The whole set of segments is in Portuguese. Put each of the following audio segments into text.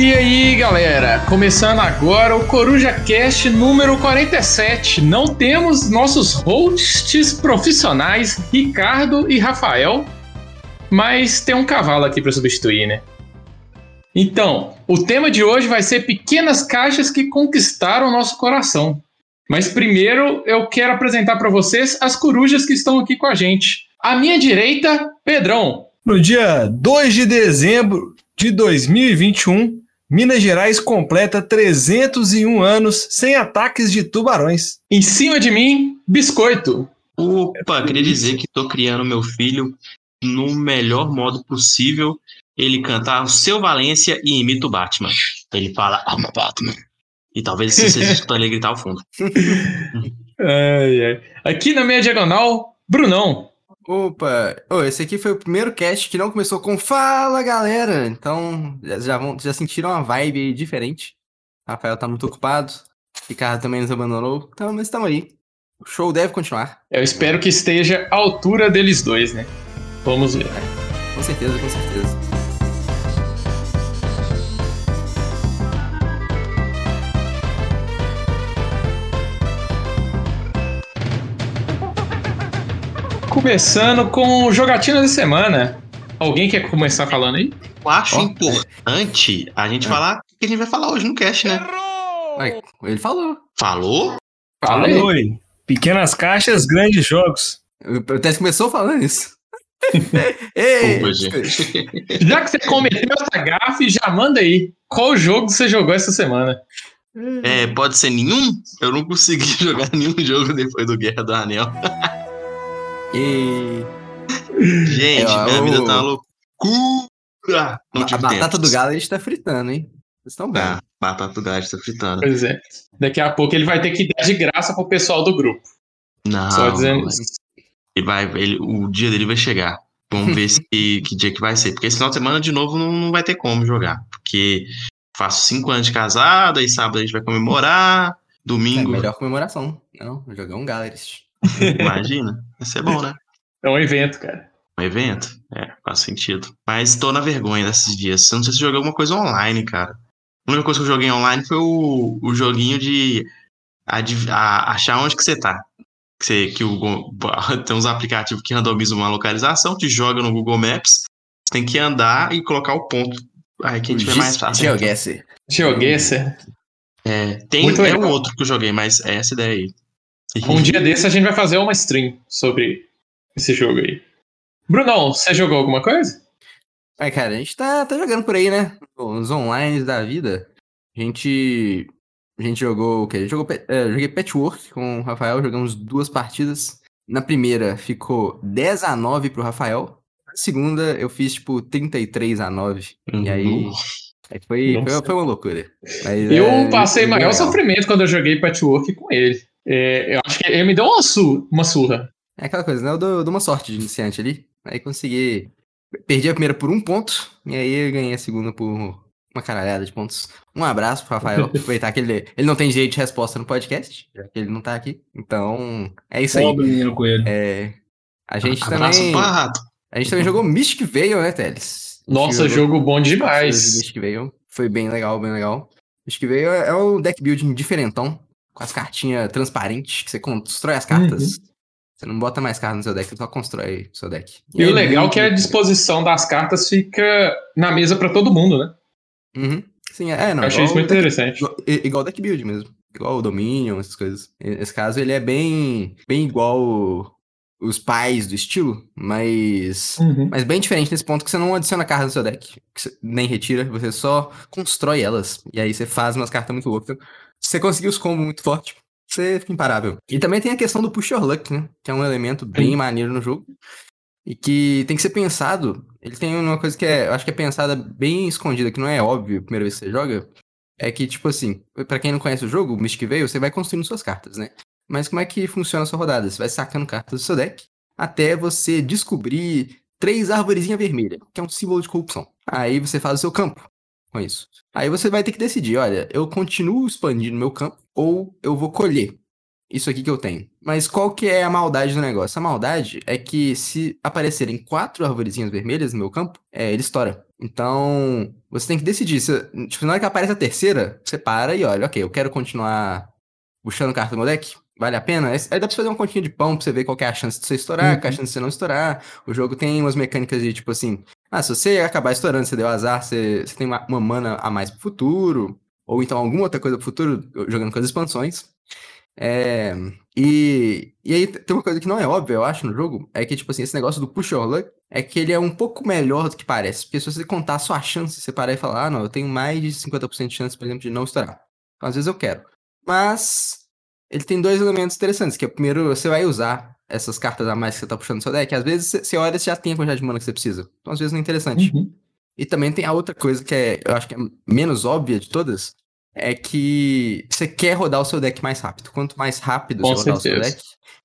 E aí, galera? Começando agora o Coruja Cast número 47. Não temos nossos hosts profissionais, Ricardo e Rafael, mas tem um cavalo aqui para substituir, né? Então, o tema de hoje vai ser pequenas caixas que conquistaram nosso coração. Mas primeiro eu quero apresentar para vocês as corujas que estão aqui com a gente. À minha direita, Pedrão. No dia 2 de dezembro de 2021, Minas Gerais completa 301 anos sem ataques de tubarões. Em cima de mim, Biscoito. Opa, queria dizer que tô criando meu filho no melhor modo possível. Ele canta o seu Valência e imita o Batman. Ele fala, I'm a Batman. E talvez vocês escutem ele gritar ao fundo. ai, ai. Aqui na minha diagonal, Brunão. Opa, oh, esse aqui foi o primeiro cast que não começou com Fala galera! Então já, vão, já sentiram uma vibe diferente. Rafael tá muito ocupado, Ricardo também nos abandonou, então mas estamos aí. O show deve continuar. Eu espero que esteja à altura deles dois, né? Vamos ver. Com certeza, com certeza. Começando com jogatina da semana. Alguém quer começar falando aí? Eu acho oh, importante a gente é. falar o que a gente vai falar hoje no cast, né? Ué, ele falou. Falou? Falou. Pequenas caixas, grandes jogos. O até começou falando isso. Ei, já que você cometeu essa gafe, já manda aí. Qual jogo você jogou essa semana? É, pode ser nenhum? Eu não consegui jogar nenhum jogo depois do Guerra do Anel. E... Gente, é, minha o... vida tá uma loucura. Não a batata do galo a gente tá fritando, hein? Vocês estão bem. Ah, batata do galo tá fritando. Pois é. Daqui a pouco ele vai ter que dar de graça pro pessoal do grupo. Não. Só dizendo isso. Ele vai, ele, o dia dele vai chegar. Vamos ver se, que dia que vai ser. Porque esse final de semana, de novo, não, não vai ter como jogar. Porque faço cinco anos de casado, aí sábado a gente vai comemorar. Domingo. É melhor comemoração. Não, jogar um Galeries. Imagina. Vai ser bom, né? É um evento, cara. Um evento? É, faz sentido. Mas tô na vergonha desses dias. Eu não sei se joguei alguma coisa online, cara. A única coisa que eu joguei online foi o, o joguinho de a, a, achar onde que você tá. Que, você, que o, tem uns aplicativos que randomizam uma localização, te joga no Google Maps, tem que andar e colocar o ponto. Aí quem tiver mais fácil. GeoGuessr. GeoGuessr. É, tem Muito é um outro que eu joguei, mas é essa ideia aí. Um dia desse a gente vai fazer uma stream sobre esse jogo aí. Brunão, você jogou alguma coisa? É, cara, a gente tá, tá jogando por aí, né? Os online da vida. A gente. A gente jogou o quê? A gente jogou, é, joguei Patchwork com o Rafael, jogamos duas partidas. Na primeira ficou 10 a 9 pro Rafael. Na segunda eu fiz tipo 33 a 9. Uhum. E aí. aí foi, foi, foi, uma loucura. Mas, eu é, passei maior legal. sofrimento quando eu joguei Patchwork com ele. É, eu acho que ele me deu uma, su uma surra. É aquela coisa, né? Eu dou, dou uma sorte de iniciante ali. Aí consegui. Perdi a primeira por um ponto, e aí eu ganhei a segunda por uma caralhada de pontos. Um abraço pro Rafael. Aproveitar que ele, ele não tem direito de resposta no podcast, já que ele não tá aqui. Então, é isso aí. menino coelho. É, a gente abraço também. A gente também jogou Mystic Veil, né, Teles? Nossa, jogo bom demais. Mystic Veil. Foi bem legal, bem legal. Mystic Veil é, é o deck building diferentão com as cartinhas transparentes, que você constrói as cartas. Uhum. Você não bota mais cartas no seu deck, você só constrói o seu deck. E, e o legal é que a disposição das cartas fica na mesa para todo mundo, né? Uhum. Sim, é, não. Eu achei isso muito deck, interessante. Igual, igual deck build mesmo. Igual o Dominion, essas coisas. Nesse caso, ele é bem, bem igual os pais do estilo, mas, uhum. mas bem diferente nesse ponto que você não adiciona cartas no seu deck, nem retira, você só constrói elas. E aí você faz umas cartas muito loucas. Se você conseguir os combos muito fortes, você fica imparável. E também tem a questão do push your luck, né? Que é um elemento bem maneiro no jogo. E que tem que ser pensado. Ele tem uma coisa que é, eu acho que é pensada bem escondida, que não é óbvio a primeira vez que você joga. É que, tipo assim, para quem não conhece o jogo, o Mystic Veil, você vai construindo suas cartas, né? Mas como é que funciona a sua rodada? Você vai sacando cartas do seu deck até você descobrir três árvorezinhas vermelhas, que é um símbolo de corrupção. Aí você faz o seu campo com isso. Aí você vai ter que decidir, olha, eu continuo expandindo meu campo ou eu vou colher. isso aqui que eu tenho. Mas qual que é a maldade do negócio? A maldade é que se aparecerem quatro arvorezinhas vermelhas no meu campo, é, ele estoura. Então, você tem que decidir. Se, tipo, na hora que aparece a terceira, você para e olha, ok, eu quero continuar puxando carta do meu deck? Vale a pena? Aí dá pra fazer uma continha de pão pra você ver qual é a chance de você estourar, uhum. qual é a chance de você não estourar. O jogo tem umas mecânicas de, tipo assim, ah, se você acabar estourando, você deu azar, você, você tem uma, uma mana a mais pro futuro, ou então alguma outra coisa pro futuro, jogando com as expansões. É, e, e aí tem uma coisa que não é óbvia, eu acho, no jogo, é que, tipo assim, esse negócio do push your luck é que ele é um pouco melhor do que parece. Porque se você contar a sua chance, você parar e falar, ah, não, eu tenho mais de 50% de chance, por exemplo, de não estourar. Então, às vezes eu quero. Mas ele tem dois elementos interessantes, que é primeiro, você vai usar essas cartas a mais que você tá puxando no seu deck, às vezes você olha e já tem a quantidade de mana que você precisa. Então, às vezes não é interessante. Uhum. E também tem a outra coisa que é, eu acho que é menos óbvia de todas, é que você quer rodar o seu deck mais rápido. Quanto mais rápido Com você certeza. rodar o seu deck,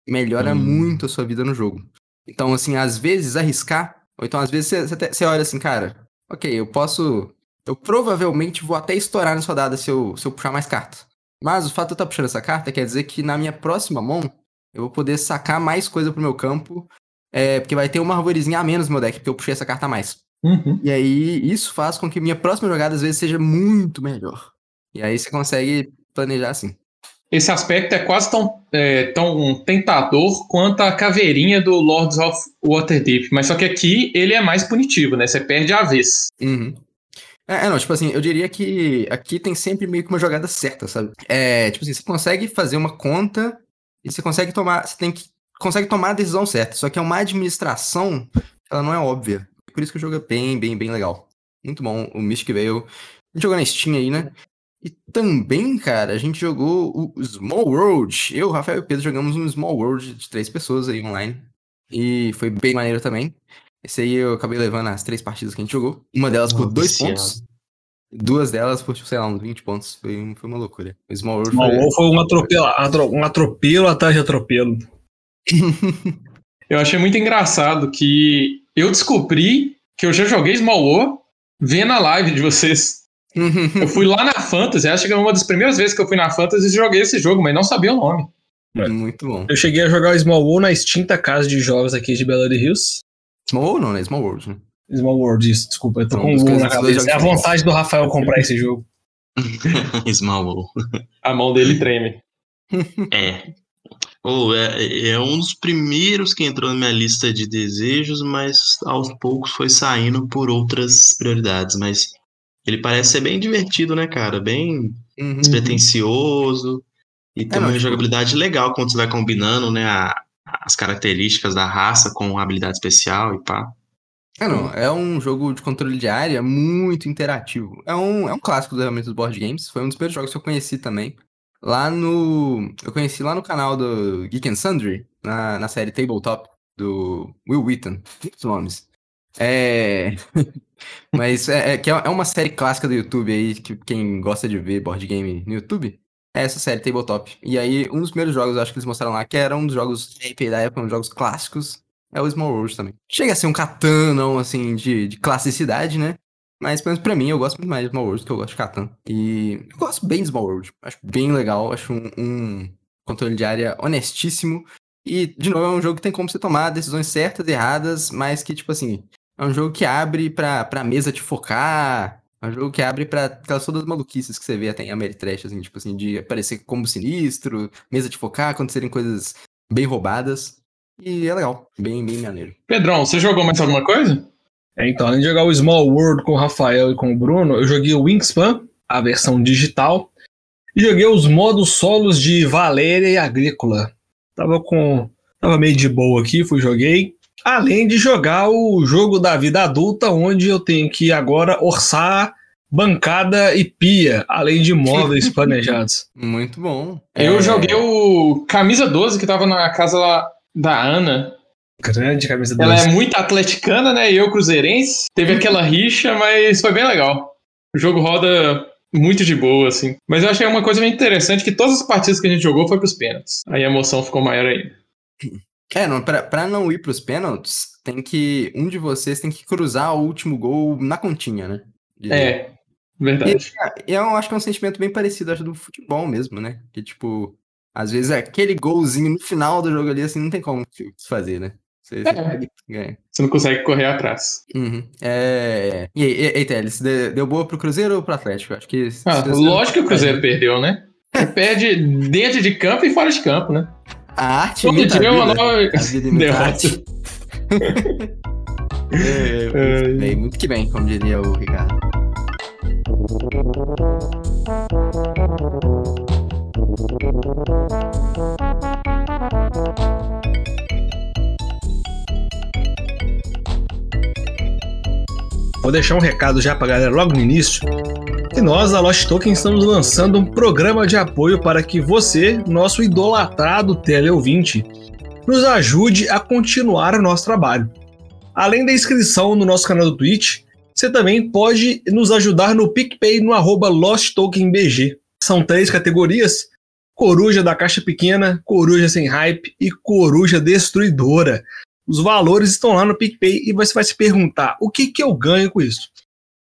melhora hum. muito a sua vida no jogo. Então, assim, às vezes arriscar, ou então às vezes você, você, você olha assim, cara, ok, eu posso. Eu provavelmente vou até estourar nessa rodada se eu, se eu puxar mais cartas. Mas o fato de eu estar puxando essa carta quer dizer que na minha próxima mão eu vou poder sacar mais coisa pro meu campo, é, porque vai ter uma arvorezinha a menos no meu deck, porque eu puxei essa carta a mais. Uhum. E aí isso faz com que minha próxima jogada às vezes seja muito melhor. E aí você consegue planejar assim. Esse aspecto é quase tão, é, tão tentador quanto a caveirinha do Lords of Waterdeep. Mas só que aqui ele é mais punitivo, né? Você perde a vez. Uhum. É, é, não, tipo assim, eu diria que aqui tem sempre meio que uma jogada certa, sabe? É, tipo assim, você consegue fazer uma conta e você consegue tomar, você tem que, consegue tomar a decisão certa, só que é uma administração, ela não é óbvia. Por isso que o jogo é bem, bem, bem legal. Muito bom, o Mystic veio, a gente jogou na Steam aí, né? E também, cara, a gente jogou o Small World. Eu, Rafael e o Pedro jogamos um Small World de três pessoas aí online. E foi bem maneiro também. Esse aí eu acabei levando as três partidas que a gente jogou. Uma delas por dois pontos. Duas delas por, sei lá, uns 20 pontos. Foi, foi uma loucura. O Small World Small foi... foi um atropelo, um atropelo atrás de atropelo. eu achei muito engraçado que eu descobri que eu já joguei Small World vendo a live de vocês. eu fui lá na Fantasy, acho que é uma das primeiras vezes que eu fui na Fantasy e joguei esse jogo, mas não sabia o nome. É. Muito bom. Eu cheguei a jogar o Small World na extinta casa de jogos aqui de Belo Hills. Small World não, né? Small World, né? Small World, isso, desculpa, eu tô com o na cabeça. É a vontade do Rafael comprar esse jogo. Small World. A mão dele treme. é. Oh, é. É um dos primeiros que entrou na minha lista de desejos, mas aos poucos foi saindo por outras prioridades. Mas ele parece ser bem divertido, né, cara? Bem uhum. despretensioso. E é, tem uma tipo jogabilidade legal quando você vai combinando, né? A, as características da raça com habilidade especial e pá. É, não, é um jogo de controle de área muito interativo. É um, é um clássico realmente dos board games. Foi um dos primeiros jogos que eu conheci também. Lá no. Eu conheci lá no canal do Geek and Sundry, na, na série Tabletop, do Will Wheaton. Muitos nomes. É. Mas é, é, que é, é uma série clássica do YouTube aí, que quem gosta de ver board game no YouTube, é essa série Tabletop. E aí, um dos primeiros jogos, acho que eles mostraram lá, que era um dos jogos da época, um dos jogos clássicos, é o Small World também. Chega a ser um Catan, não, assim, de, de classicidade, né? Mas, pelo menos pra mim, eu gosto muito mais de Small World do que eu gosto de Catan. E eu gosto bem de Small World. Acho bem legal, acho um, um controle de área honestíssimo. E, de novo, é um jogo que tem como você tomar decisões certas e erradas, mas que, tipo assim, é um jogo que abre pra, pra mesa te focar, é um jogo que abre pra aquelas todas as maluquices que você vê até em Ameritrash, assim, tipo assim, de aparecer como sinistro, mesa de focar, acontecerem coisas bem roubadas. E é legal, bem, bem maneiro. Pedrão, você jogou mais alguma coisa? É, então, além de jogar o Small World com o Rafael e com o Bruno, eu joguei o Wingspan, a versão digital, e joguei os modos solos de Valéria e Agrícola. Tava com. Tava meio de boa aqui, fui joguei. Além de jogar o jogo da vida adulta, onde eu tenho que agora orçar bancada e pia, além de móveis planejados. Muito bom. Eu é... joguei o Camisa 12, que tava na casa lá da Ana. Grande camisa 12. Ela é muito atleticana, né? E eu cruzeirense. Teve aquela rixa, mas foi bem legal. O jogo roda muito de boa, assim. Mas eu achei uma coisa bem interessante que todas as partidas que a gente jogou foi pros pênaltis. Aí a emoção ficou maior ainda. É, não, pra, pra não ir pros pênaltis, tem que. Um de vocês tem que cruzar o último gol na continha, né? De... É, verdade. E, eu acho que é um sentimento bem parecido, acho, do futebol mesmo, né? Que, tipo, Às vezes aquele golzinho no final do jogo ali, assim, não tem como fazer, né? Você, é. você não consegue correr atrás. Uhum. É... E aí, e, Teles, deu boa pro Cruzeiro ou pro Atlético? Acho que. Ah, lógico que o Cruzeiro perdeu, né? Perde dentro de campo e fora de campo, né? A arte Todo dia é uma nova derrota. é, muito, bem, muito que bem, como diria o Ricardo. Vou deixar um recado já pra galera logo no início. Que nós, da Lost Token, estamos lançando um programa de apoio para que você, nosso idolatrado teleouvinte, nos ajude a continuar o nosso trabalho. Além da inscrição no nosso canal do Twitch, você também pode nos ajudar no PicPay no arroba LostTokenBG. São três categorias: Coruja da Caixa Pequena, Coruja Sem Hype e Coruja Destruidora. Os valores estão lá no PicPay e você vai se perguntar: o que, que eu ganho com isso?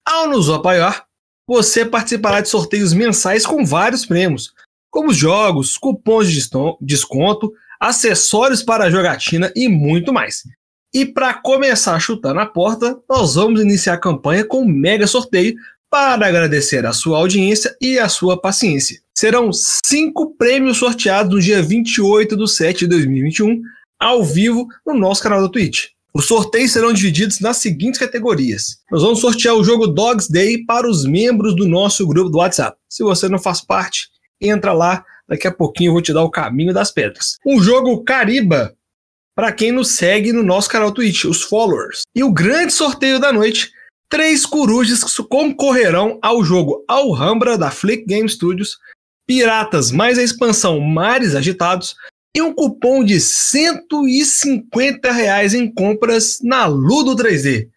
Ao nos apoiar, você participará de sorteios mensais com vários prêmios, como jogos, cupons de desconto, acessórios para a jogatina e muito mais. E para começar a chutar na porta, nós vamos iniciar a campanha com um mega sorteio para agradecer a sua audiência e a sua paciência. Serão cinco prêmios sorteados no dia 28 de 7 de 2021 ao vivo no nosso canal da Twitch. Os sorteios serão divididos nas seguintes categorias. Nós vamos sortear o jogo Dogs Day para os membros do nosso grupo do WhatsApp. Se você não faz parte, entra lá. Daqui a pouquinho eu vou te dar o caminho das pedras. Um jogo Cariba para quem nos segue no nosso canal Twitch, os followers. E o grande sorteio da noite: três corujas que concorrerão ao jogo Alhambra da Flick Game Studios, Piratas mais a expansão Mares Agitados, e um cupom de 150 reais em compras na Ludo 3D.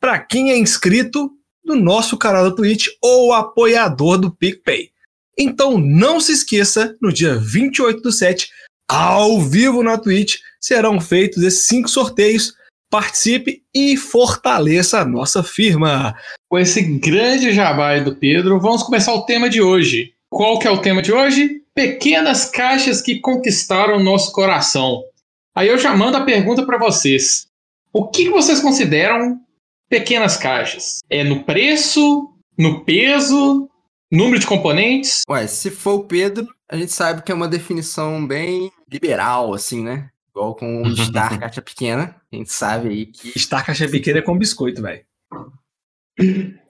Para quem é inscrito no nosso canal da Twitch ou apoiador do PicPay. Então não se esqueça, no dia 28 do 7, ao vivo na Twitch, serão feitos esses cinco sorteios. Participe e fortaleça a nossa firma. Com esse grande jabá do Pedro, vamos começar o tema de hoje. Qual que é o tema de hoje? pequenas caixas que conquistaram nosso coração. Aí eu já mando a pergunta para vocês. O que vocês consideram pequenas caixas? É no preço, no peso, número de componentes? Ué, se for o Pedro, a gente sabe que é uma definição bem liberal, assim, né? Igual com o Star Caixa Pequena. A gente sabe aí que. Star Caixa Pequena é com biscoito, velho.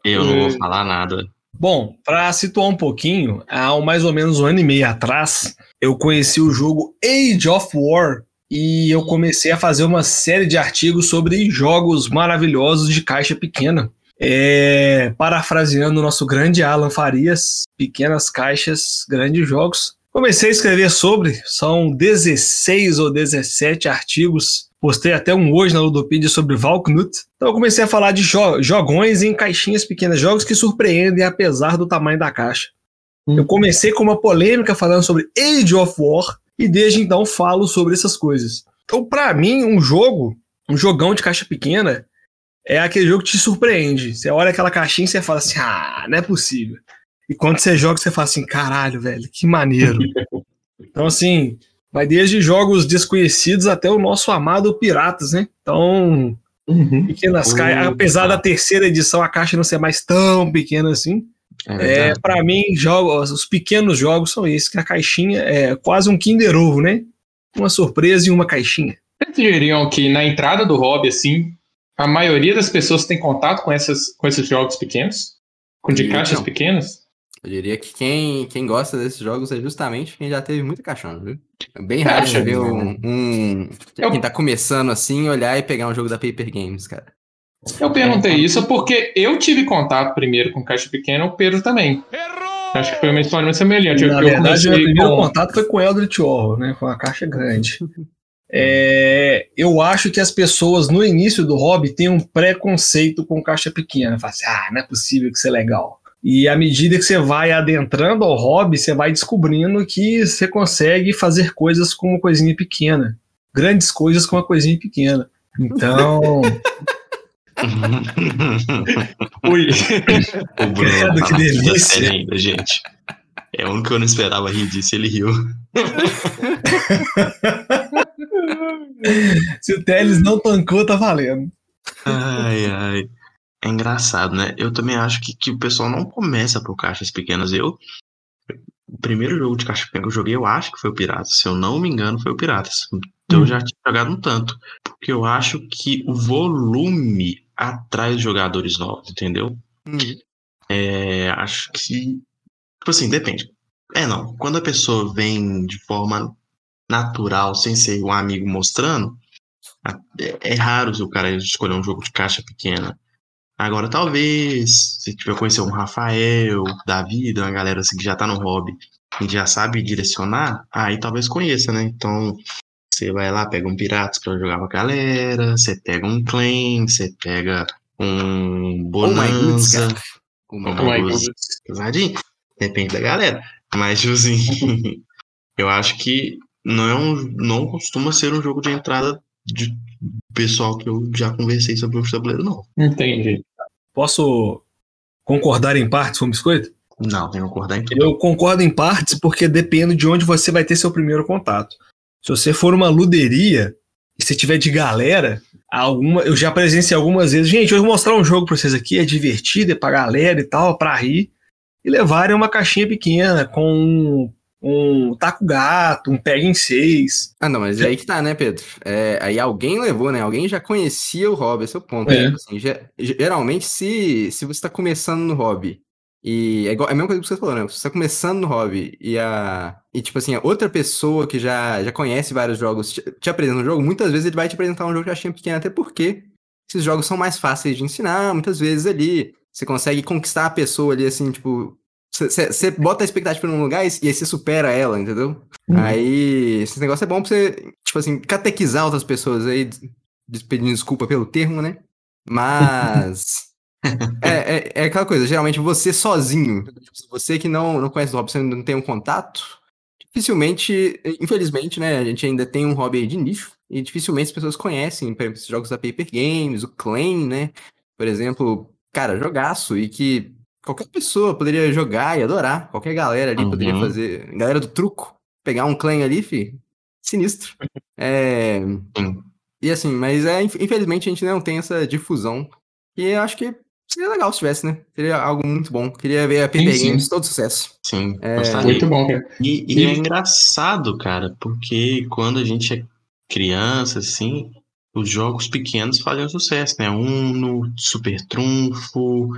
Eu não vou falar nada. Bom, para situar um pouquinho, há mais ou menos um ano e meio atrás, eu conheci o jogo Age of War e eu comecei a fazer uma série de artigos sobre jogos maravilhosos de caixa pequena. É, parafraseando o nosso grande Alan Farias, pequenas caixas, grandes jogos. Comecei a escrever sobre, são 16 ou 17 artigos Postei até um hoje na Ludopedia sobre Valknut. Então eu comecei a falar de jo jogões em caixinhas pequenas, jogos que surpreendem apesar do tamanho da caixa. Hum. Eu comecei com uma polêmica falando sobre Age of War e desde então falo sobre essas coisas. Então, para mim, um jogo, um jogão de caixa pequena, é aquele jogo que te surpreende. Você olha aquela caixinha e você fala assim: ah, não é possível. E quando você joga, você fala assim: caralho, velho, que maneiro. então, assim, Vai desde jogos desconhecidos até o nosso amado Piratas, né? Então, uhum. pequenas uhum. caixas. Apesar da terceira edição, a caixa não ser mais tão pequena assim. É, é para mim, jogos, os pequenos jogos são esses, que a caixinha é quase um Kinder Ovo, né? Uma surpresa e uma caixinha. Vocês diriam que na entrada do hobby, assim, a maioria das pessoas tem contato com, essas, com esses jogos pequenos? Com de caixas pequenas? Eu diria que quem, quem gosta desses jogos é justamente quem já teve muita caixão, viu? É bem raro você ver um, um eu... quem tá começando assim, olhar e pegar um jogo da Paper Games, cara. Eu perguntei isso porque eu tive contato primeiro com caixa pequena, o Pedro também. Errou! Acho que foi uma história muito semelhante. Na eu, verdade, o meu primeiro com... contato foi com o Eldritch Horror, né? Com a caixa grande. É, eu acho que as pessoas no início do hobby têm um preconceito com caixa pequena. Falam assim, ah, não é possível que isso é legal. E à medida que você vai adentrando ao hobby, você vai descobrindo que você consegue fazer coisas com uma coisinha pequena. Grandes coisas com uma coisinha pequena. Então. Ui. O Bruno, Credo, que delícia. Ainda, gente. É um que eu não esperava rir disso, ele riu. Se o Teles não tancou, tá valendo. Ai, ai. É engraçado, né? Eu também acho que, que o pessoal não começa por caixas pequenas. Eu. O primeiro jogo de caixa pequena que eu joguei, eu acho que foi o Piratas. Se eu não me engano, foi o Piratas. Então eu já tinha jogado um tanto. Porque eu acho que o volume atrai os jogadores novos, entendeu? Uhum. É, acho que. Tipo assim, depende. É, não. Quando a pessoa vem de forma natural, sem ser um amigo mostrando, é, é raro o cara escolher um jogo de caixa pequena. Agora, talvez, se tiver conhecer um Rafael da vida, uma galera assim que já tá no hobby e já sabe direcionar, aí talvez conheça, né? Então, você vai lá, pega um Piratas pra jogar com a galera, você pega um Clan, você pega um Bonanza. Oh goodness. goodness. Pesadinho. Depende da galera. Mas, tipo assim, eu acho que não, é um, não costuma ser um jogo de entrada de pessoal que eu já conversei sobre o tabuleiro, não. Entendi. Posso concordar em partes com o biscoito? Não, tem que concordar em tudo. Eu concordo em partes porque depende de onde você vai ter seu primeiro contato. Se você for uma luderia e se tiver de galera, alguma, eu já presenciei algumas vezes, gente, eu vou mostrar um jogo pra vocês aqui, é divertido, é pra galera e tal, pra rir, e levarem uma caixinha pequena com um, taco gato, um pega em seis. Ah, não, mas é aí que tá, né, Pedro? É, aí alguém levou, né? Alguém já conhecia o hobby, esse é o ponto. É. Tipo assim, ge- geralmente, se, se você tá começando no hobby, e é, igual, é a mesma coisa que você falou, né? Você tá começando no hobby e a. E tipo assim, a outra pessoa que já, já conhece vários jogos te, te apresenta um jogo, muitas vezes ele vai te apresentar um jogo de caixinha pequena, até porque esses jogos são mais fáceis de ensinar, muitas vezes ali. Você consegue conquistar a pessoa ali, assim, tipo. Você bota a expectativa num lugar e, e aí você supera ela, entendeu? Uhum. Aí, esse negócio é bom pra você, tipo assim, catequizar outras pessoas aí, pedindo desculpa pelo termo, né? Mas. é, é, é aquela coisa, geralmente você sozinho, tipo, você que não, não conhece o hobby, você não tem um contato, dificilmente, infelizmente, né, a gente ainda tem um hobby de nicho, e dificilmente as pessoas conhecem, por exemplo, esses jogos da Paper Games, o Clan, né? Por exemplo, cara, jogaço, e que qualquer pessoa poderia jogar e adorar, qualquer galera ali poderia Uhum. fazer, galera do truco, pegar um Clan ali, fi, sinistro. É, e assim, mas é, inf- infelizmente a gente não tem essa difusão. E eu acho que seria legal se tivesse, né? Seria algo muito bom. Queria ver a PP sim. Games todo sucesso. Sim, É. Muito bom, cara. E, e é E- engraçado, cara, porque quando a gente é criança, assim, os jogos pequenos faziam sucesso, né? Uno, Super Trunfo,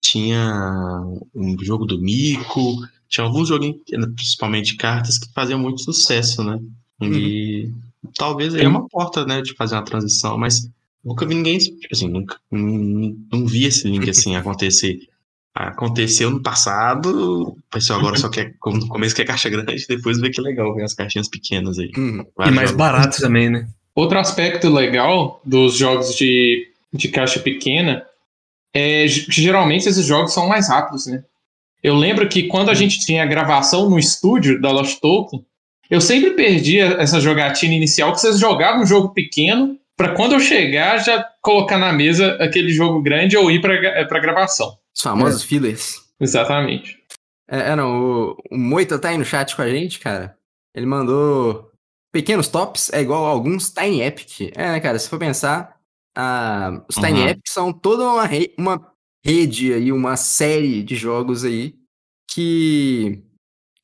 tinha um jogo do Mico, tinha alguns joguinhos, principalmente cartas, que faziam muito sucesso, né? E talvez aí é uma porta, né, de fazer uma transição, mas nunca vi ninguém, tipo assim, nunca, não, não vi esse link assim acontecer. Aconteceu no passado, o pessoal agora só quer, como no começo quer caixa grande, depois vê que legal ver as caixinhas pequenas aí. Uhum. E mais barato também, né? Outro aspecto legal dos jogos de, de caixa pequena é geralmente esses jogos são mais rápidos, né? Eu lembro que quando a gente tinha a gravação no estúdio da Lost Token, eu sempre perdia essa jogatina inicial que vocês jogavam um jogo pequeno para quando eu chegar já colocar na mesa aquele jogo grande ou ir para para gravação. Os famosos fillers. Exatamente. É, é, não, o, o Moita tá aí no chat com a gente, cara. Ele mandou pequenos tops, é igual a alguns Tiny Epic. É, né, cara, se for pensar, ah, os Tiny Uhum. Epic são toda uma, re- uma rede aí, uma série de jogos aí que,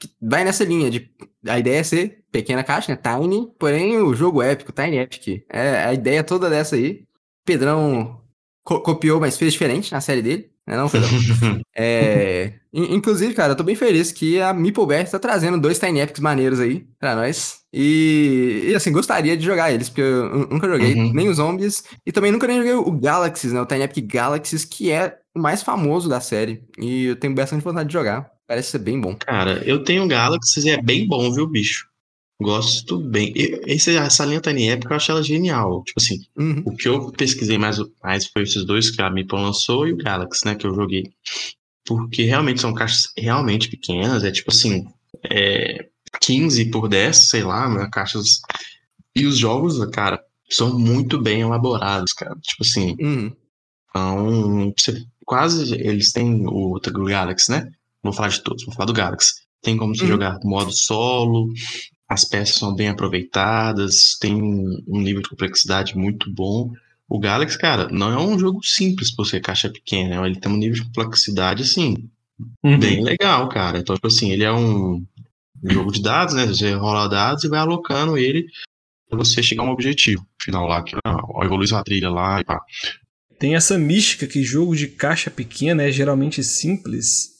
que vai nessa linha de a ideia é ser pequena caixa, né? Tiny, porém o jogo épico, Tiny Epic. É a ideia toda dessa aí. Pedrão co- copiou, mas fez diferente na série dele, né não, Pedrão? É, in- inclusive, cara, eu tô bem feliz que a Meepleberry tá trazendo dois Tiny Epics maneiros aí pra nós. E, e, assim, gostaria de jogar eles, porque eu nu- nunca joguei Uhum. nem os Zombies e também nunca nem joguei o Galaxies, né? O Tiny Epic Galaxies, que é o mais famoso da série. E eu tenho bastante vontade de jogar. Parece ser bem bom. Cara, eu tenho Galaxy e é bem bom, viu, bicho? Gosto bem. E- Esse, essa linha Tiny Epic eu acho ela genial. Tipo assim, Uhum. o que eu pesquisei mais, mais foi esses dois que a Meeple lançou e o Galaxy, né, que eu joguei. Porque realmente são caixas realmente pequenas, é tipo assim, é 15 por 10, sei lá, né, caixas. E os jogos, cara, são muito bem elaborados, cara. Tipo assim, Uhum. então, você- quase eles têm o, o Galaxy, né? Vou falar de todos, vou falar do Galaxy. tem como você Uhum. jogar modo solo, as peças são bem aproveitadas, tem um nível de complexidade muito bom. O Galaxy, cara, não é um jogo simples por ser caixa pequena, ele tem um nível de complexidade, assim, Uhum. bem legal, cara. Então, tipo assim, ele é um jogo de dados, né? Você rola dados e vai alocando ele pra você chegar a um objetivo final lá, que é ó, evoluir sua trilha lá e pá. Tem essa mística que jogo de caixa pequena é geralmente simples.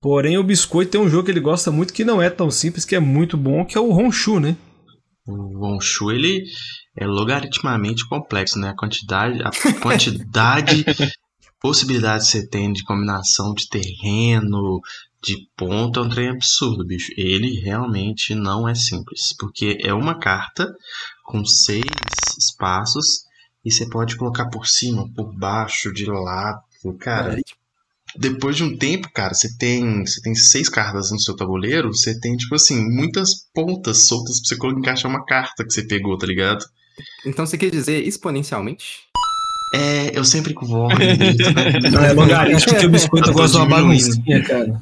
Porém, o Biscoito tem um jogo que ele gosta muito que não é tão simples, que é muito bom, que é o Honshu, né? O Honshu, ele é logaritmamente complexo, né? A quantidade, a quantidade de possibilidades que você tem de combinação de terreno, de ponto, é um trem absurdo, bicho. Ele realmente não é simples, porque é uma carta com seis espaços e você pode colocar por cima, por baixo, de lado, cara. Depois de um tempo, cara, você tem, você tem seis cartas no seu tabuleiro, você tem, tipo assim, muitas pontas soltas pra você colocar- encaixar uma carta que você pegou, tá ligado? Então você quer dizer exponencialmente? É, eu sempre vou. né? Não é logaritmo que o Biscoito gosta de uma baguncinha, cara.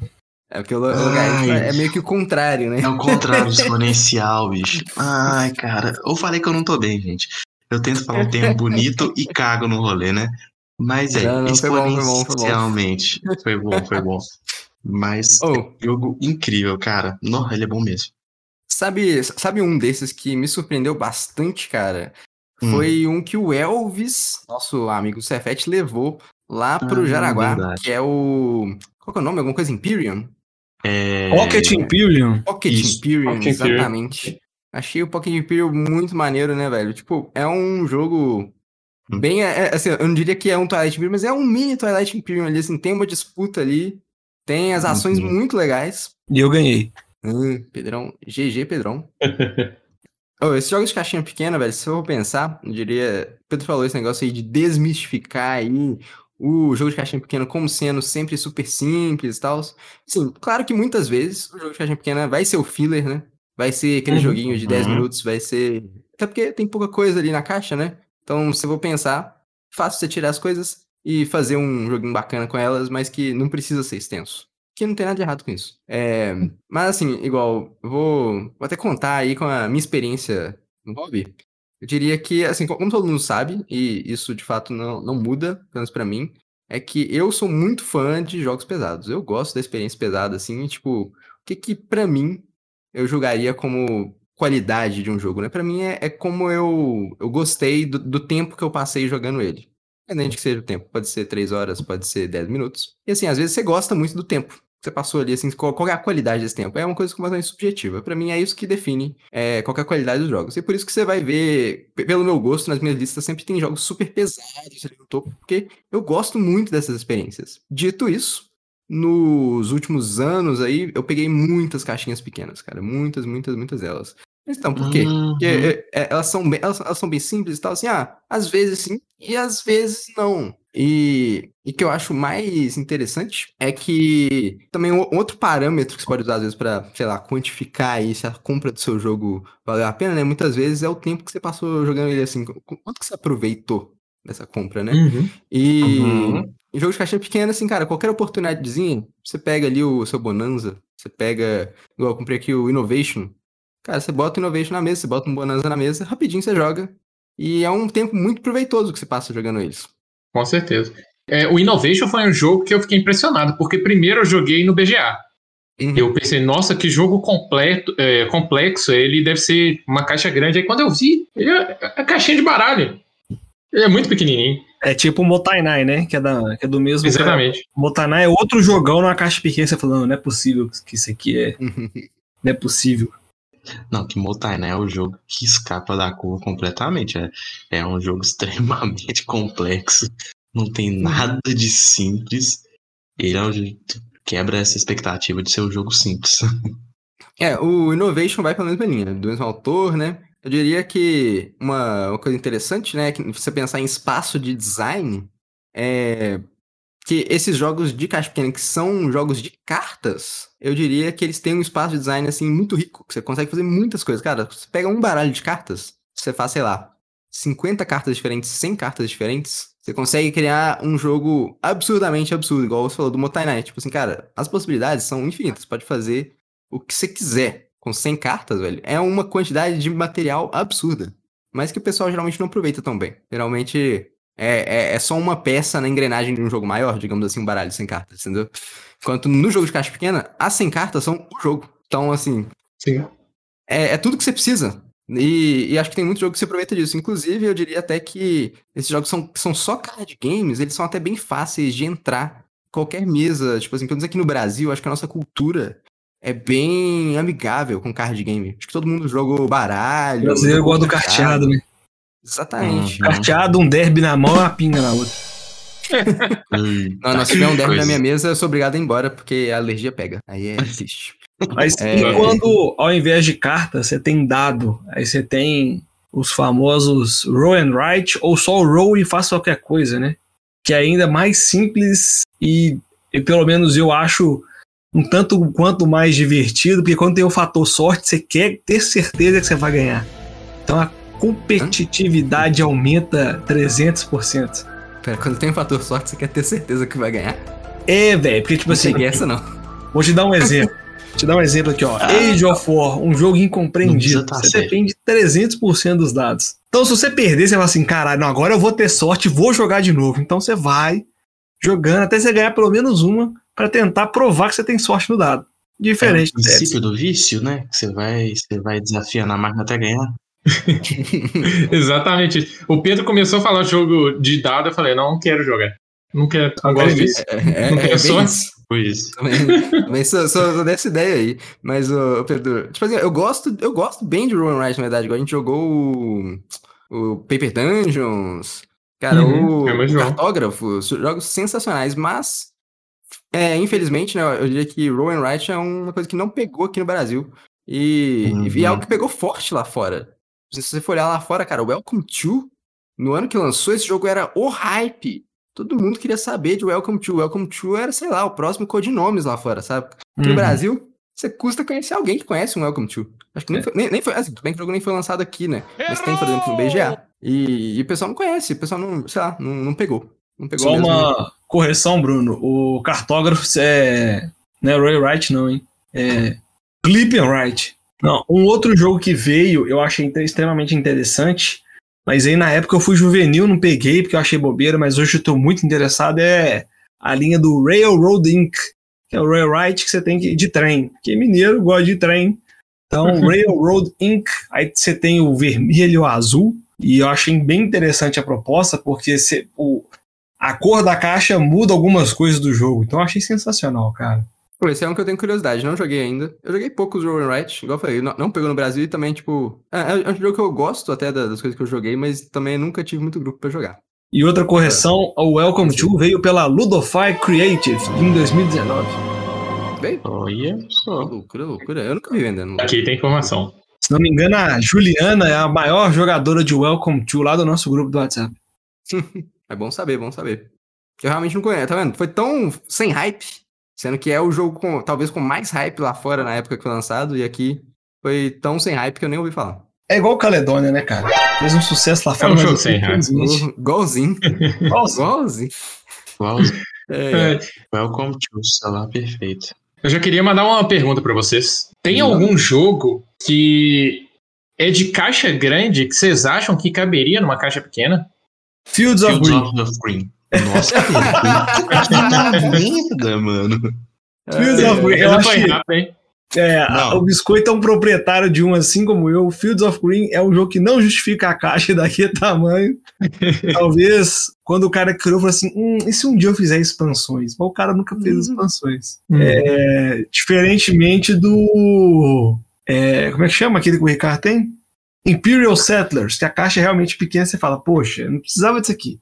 É porque o lo- logaritmo é meio que o contrário, né? É o contrário exponencial, bicho. Ai, cara, eu falei que eu não tô bem, gente. Eu tento falar um termo bonito e cago no rolê, né? Mas é, Não, não, foi bom, foi bom, foi bom. Foi bom, foi bom. Mas Oh, jogo incrível, cara. Não, ele é bom mesmo. sabe, sabe um desses que me surpreendeu bastante, cara? Hum. Foi um que o Elvis, nosso amigo Cefete, levou lá pro Ah, Jaraguá, verdade. que é o. Qual que é o nome? Alguma coisa Imperium? É... Pocket Imperium. Pocket Isso, Imperium, Pocket Imperium. exatamente. Achei o Pocket Imperium muito maneiro, né, velho? Tipo, é um jogo Hum. Bem. é- é, assim, eu não diria que é um Twilight Imperium, mas é um mini Twilight Imperium ali, assim, tem uma disputa ali, tem as ações Uhum. muito legais. E eu ganhei. Hum, Pedrão, GG, Pedrão. Oh, esses jogos de caixinha pequena, velho, se eu for pensar, eu diria. Pedro falou esse negócio aí de desmistificar aí o jogo de caixinha pequena como sendo sempre super simples e tal. Sim, claro que muitas vezes o jogo de caixinha pequena vai ser o filler, né? Vai ser aquele Uhum. joguinho de 10 Uhum. minutos, vai ser. Até porque tem pouca coisa ali na caixa, né? Então, se eu vou pensar, fácil você tirar as coisas e fazer um joguinho bacana com elas, mas que não precisa ser extenso. Que não tem nada de errado com isso. É, mas assim, igual, vou, vou até contar aí com a minha experiência no hobby. Eu diria que, assim, como todo mundo sabe, e isso de fato não, não muda, pelo menos pra mim, é que eu sou muito fã de jogos pesados. Eu gosto da experiência pesada, assim, tipo, o que que pra mim eu julgaria como qualidade de um jogo, né? Pra mim é, é como eu, eu gostei do, do tempo que eu passei jogando ele. Independente que seja o tempo, pode ser 3 horas, pode ser 10 minutos. E assim, às vezes você gosta muito do tempo que você passou ali, assim, qual, qual é a qualidade desse tempo? É uma coisa completamente subjetiva. Pra mim é isso que define é, qual é a qualidade dos jogos. E por isso que você vai ver, pelo meu gosto, nas minhas listas sempre tem jogos super pesados ali no topo, porque eu gosto muito dessas experiências. Dito isso, nos últimos anos aí, eu peguei muitas caixinhas pequenas, cara. Muitas, muitas, muitas delas. Então, por quê? Uhum. Porque é, é, elas, são bem, elas, elas são bem simples e tal, assim, ah, às vezes sim e às vezes não. E o que eu acho mais interessante é que também o- outro parâmetro que você pode usar às vezes pra, sei lá, quantificar aí se a compra do seu jogo valeu a pena, né? Muitas vezes é o tempo que você passou jogando ele assim, qu- quanto que você aproveitou dessa compra, né? Uhum. E Uhum. em jogo de caixinha pequena, assim, cara, qualquer oportunidadezinha, você pega ali o seu Bonanza, você pega. Igual eu comprei aqui o Innovation. Cara, você bota o Innovation na mesa, você bota um Bonanza na mesa, rapidinho você joga. E é um tempo muito proveitoso que você passa jogando eles. Com certeza. É, o Innovation foi um jogo que eu fiquei impressionado, porque primeiro eu joguei no BGA. Uhum. Eu pensei, nossa, que jogo completo, é, complexo, ele deve ser uma caixa grande. Aí quando eu vi, ele é é caixinha de baralho. Ele é muito pequenininho. É tipo o Motainai, né? Que é, da, que é do mesmo. Exatamente. Motainai é outro jogão numa caixa pequena. Você falando, não é possível que isso aqui é. Não é possível. Não, que Motai, né? É o jogo que escapa da curva completamente. É, é um jogo extremamente complexo. Não tem nada de simples. Ele é um jogo que quebra essa expectativa de ser um jogo simples. É, o Innovation vai pela mesma linha, do mesmo autor, né? Eu diria que uma, uma coisa interessante, né, que você pensar em espaço de design, é que esses jogos de caixa pequena, que são jogos de cartas, eu diria que eles têm um espaço de design, assim, muito rico, que você consegue fazer muitas coisas. Cara, você pega um baralho de cartas, você faz, sei lá, 50 cartas diferentes, 100 cartas diferentes, você consegue criar um jogo absurdamente absurdo, igual você falou do Motai Knight. Tipo assim, cara, as possibilidades são infinitas. Pode fazer o que você quiser com 100 cartas, velho, é uma quantidade de material absurda. Mas que o pessoal geralmente não aproveita tão bem. Geralmente é, é, é, só uma peça na engrenagem de um jogo maior, digamos assim, um baralho sem cartas, entendeu? Enquanto no jogo de caixa pequena, as 100 cartas são o jogo. Então, assim. Sim. É, é tudo que você precisa. E, e, acho que tem muito jogo que se aproveita disso. Inclusive, eu diria até que esses jogos são, são só card games, eles são até bem fáceis de entrar. Qualquer mesa, tipo assim, pelo menos aqui no Brasil, acho que a nossa cultura é bem amigável com card game. Acho que todo mundo jogou baralho. O brasileiro gosta do carteado, né? Exatamente. Uhum. Carteado, um derby na mão e uma pinga na outra. não, nós tiver um derby na minha mesa, eu sou obrigado a ir embora, porque a alergia pega. Aí é triste. Mas é... quando, ao invés de carta, você tem dado, aí você tem os famosos roll and write, ou só o roll e faça qualquer coisa, né? Que é ainda mais simples e, e pelo menos eu acho um tanto quanto mais divertido, porque quando tem o fator sorte, você quer ter certeza que você vai ganhar. Então a competitividade aumenta 300%. Pera, quando tem o fator sorte, você quer ter certeza que vai ganhar? É, velho, porque tipo não assim. essa não. Vou te dar um exemplo. Vou te dar um exemplo aqui, ó. Ah, Age of War, um jogo incompreendido. Tá você depende 300% dos dados. Então, se você perder, você fala assim: caralho, não, agora eu vou ter sorte, vou jogar de novo. Então, você vai jogando até você ganhar pelo menos uma para tentar provar que você tem sorte no dado. Diferente. É o princípio do vício, né? Você vai, você vai desafiando a máquina até ganhar. Exatamente. O Pedro começou a falar jogo de dado, eu falei, não, não quero jogar. Não quero, não gosto disso. É, é, não quero é. Foi isso. Também, também sou, sou, sou, dessa ideia aí. Mas, o Pedro, tipo assim, eu gosto, eu gosto bem de Roll Wright, na verdade. A gente jogou o, o Paper Dungeons, cara, uhum, o, é o Cartógrafo, jogos sensacionais, mas é, infelizmente, né, eu diria que Roll and Write é uma coisa que não pegou aqui no Brasil. E, uhum. e é algo que pegou forte lá fora. Se você for olhar lá fora, cara, Welcome to, no ano que lançou, esse jogo era o hype. Todo mundo queria saber de Welcome to. Welcome to era, sei lá, o próximo codinomes lá fora, sabe? Aqui uhum. no Brasil, você custa conhecer alguém que conhece um Welcome to. Acho que nem, é. foi, nem, nem foi. Assim, tudo bem que o jogo nem foi lançado aqui, né? Mas tem, por exemplo, no BGA. E, e, o pessoal não conhece, o pessoal não, sei lá, não, não pegou. Não pegou Só mesmo. uma correção, Bruno. O cartógrafo é. Não é Ray Wright, não, hein? É. Clip and Write. Não, um outro jogo que veio, eu achei extremamente interessante, mas aí na época eu fui juvenil, não peguei porque eu achei bobeira, mas hoje eu tô muito interessado, é a linha do Railroad Inc., que é o Railroad que você tem que de trem, porque mineiro gosta de trem. Então, Railroad Inc., aí você tem o vermelho e o azul, e eu achei bem interessante a proposta, porque você, o, a cor da caixa muda algumas coisas do jogo, então eu achei sensacional, cara. Pô, esse é um que eu tenho curiosidade, não joguei ainda. Eu joguei poucos Roll and Write, igual eu falei, não, não, pegou no Brasil e também, tipo. É, é, um jogo que eu gosto até das coisas que eu joguei, mas também nunca tive muito grupo para jogar. E outra correção, o Welcome to veio pela Ludofy Creative em 2019. Veio? Olha só. Loucura, loucura. Eu nunca vi vendendo. Aqui tem informação. Se não me engano, a Juliana é a maior jogadora de Welcome to lá do nosso grupo do WhatsApp. é bom saber, bom saber. Eu realmente não conheço, tá vendo? Foi tão sem hype Sendo que é o jogo com, talvez com mais hype lá fora na época que foi lançado, e aqui foi tão sem hype que eu nem ouvi falar. É igual o Caledônia, né, cara? Fez um sucesso lá fora. É um jogo sem hype. Igualzinho. Igualzinho. Igualzinho. É, é. Welcome to, sei lá, perfeito. Eu já queria mandar uma pergunta para vocês. Tem Não. algum jogo que é de caixa grande que vocês acham que caberia numa caixa pequena? Fields, Fields of Green. Of Green. Nossa, que merda, mano. Fields of Green, eu achei. É, o Biscoito é um proprietário de um assim como eu. Fields of Green é um jogo que não justifica a caixa daqui é tamanho. Talvez quando o cara criou, falou assim: hum, e se um dia eu fizer expansões? Mas o cara nunca fez uhum. expansões. Uhum. É, diferentemente do. É, como é que chama aquele que o Ricardo tem? Imperial Settlers, que a caixa é realmente pequena, você fala, poxa, não precisava disso aqui.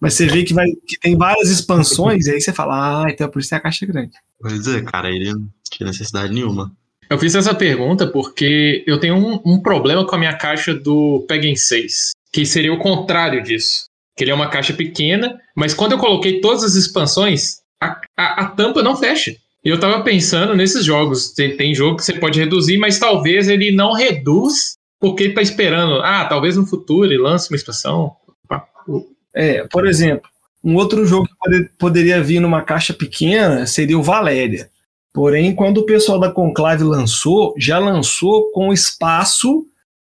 Mas você vê que, vai, que tem várias expansões, e aí você fala, ah, então por isso tem a caixa grande. Pois é, cara, ele não tinha necessidade nenhuma. Eu fiz essa pergunta porque eu tenho um, um problema com a minha caixa do Peggen 6, que seria o contrário disso. Que ele é uma caixa pequena, mas quando eu coloquei todas as expansões, a, a, a tampa não fecha. E eu tava pensando nesses jogos. Tem, tem jogo que você pode reduzir, mas talvez ele não reduz porque ele tá esperando. Ah, talvez no futuro ele lance uma expansão. É, por exemplo, um outro jogo que pode, poderia vir numa caixa pequena seria o Valéria. Porém, quando o pessoal da Conclave lançou, já lançou com espaço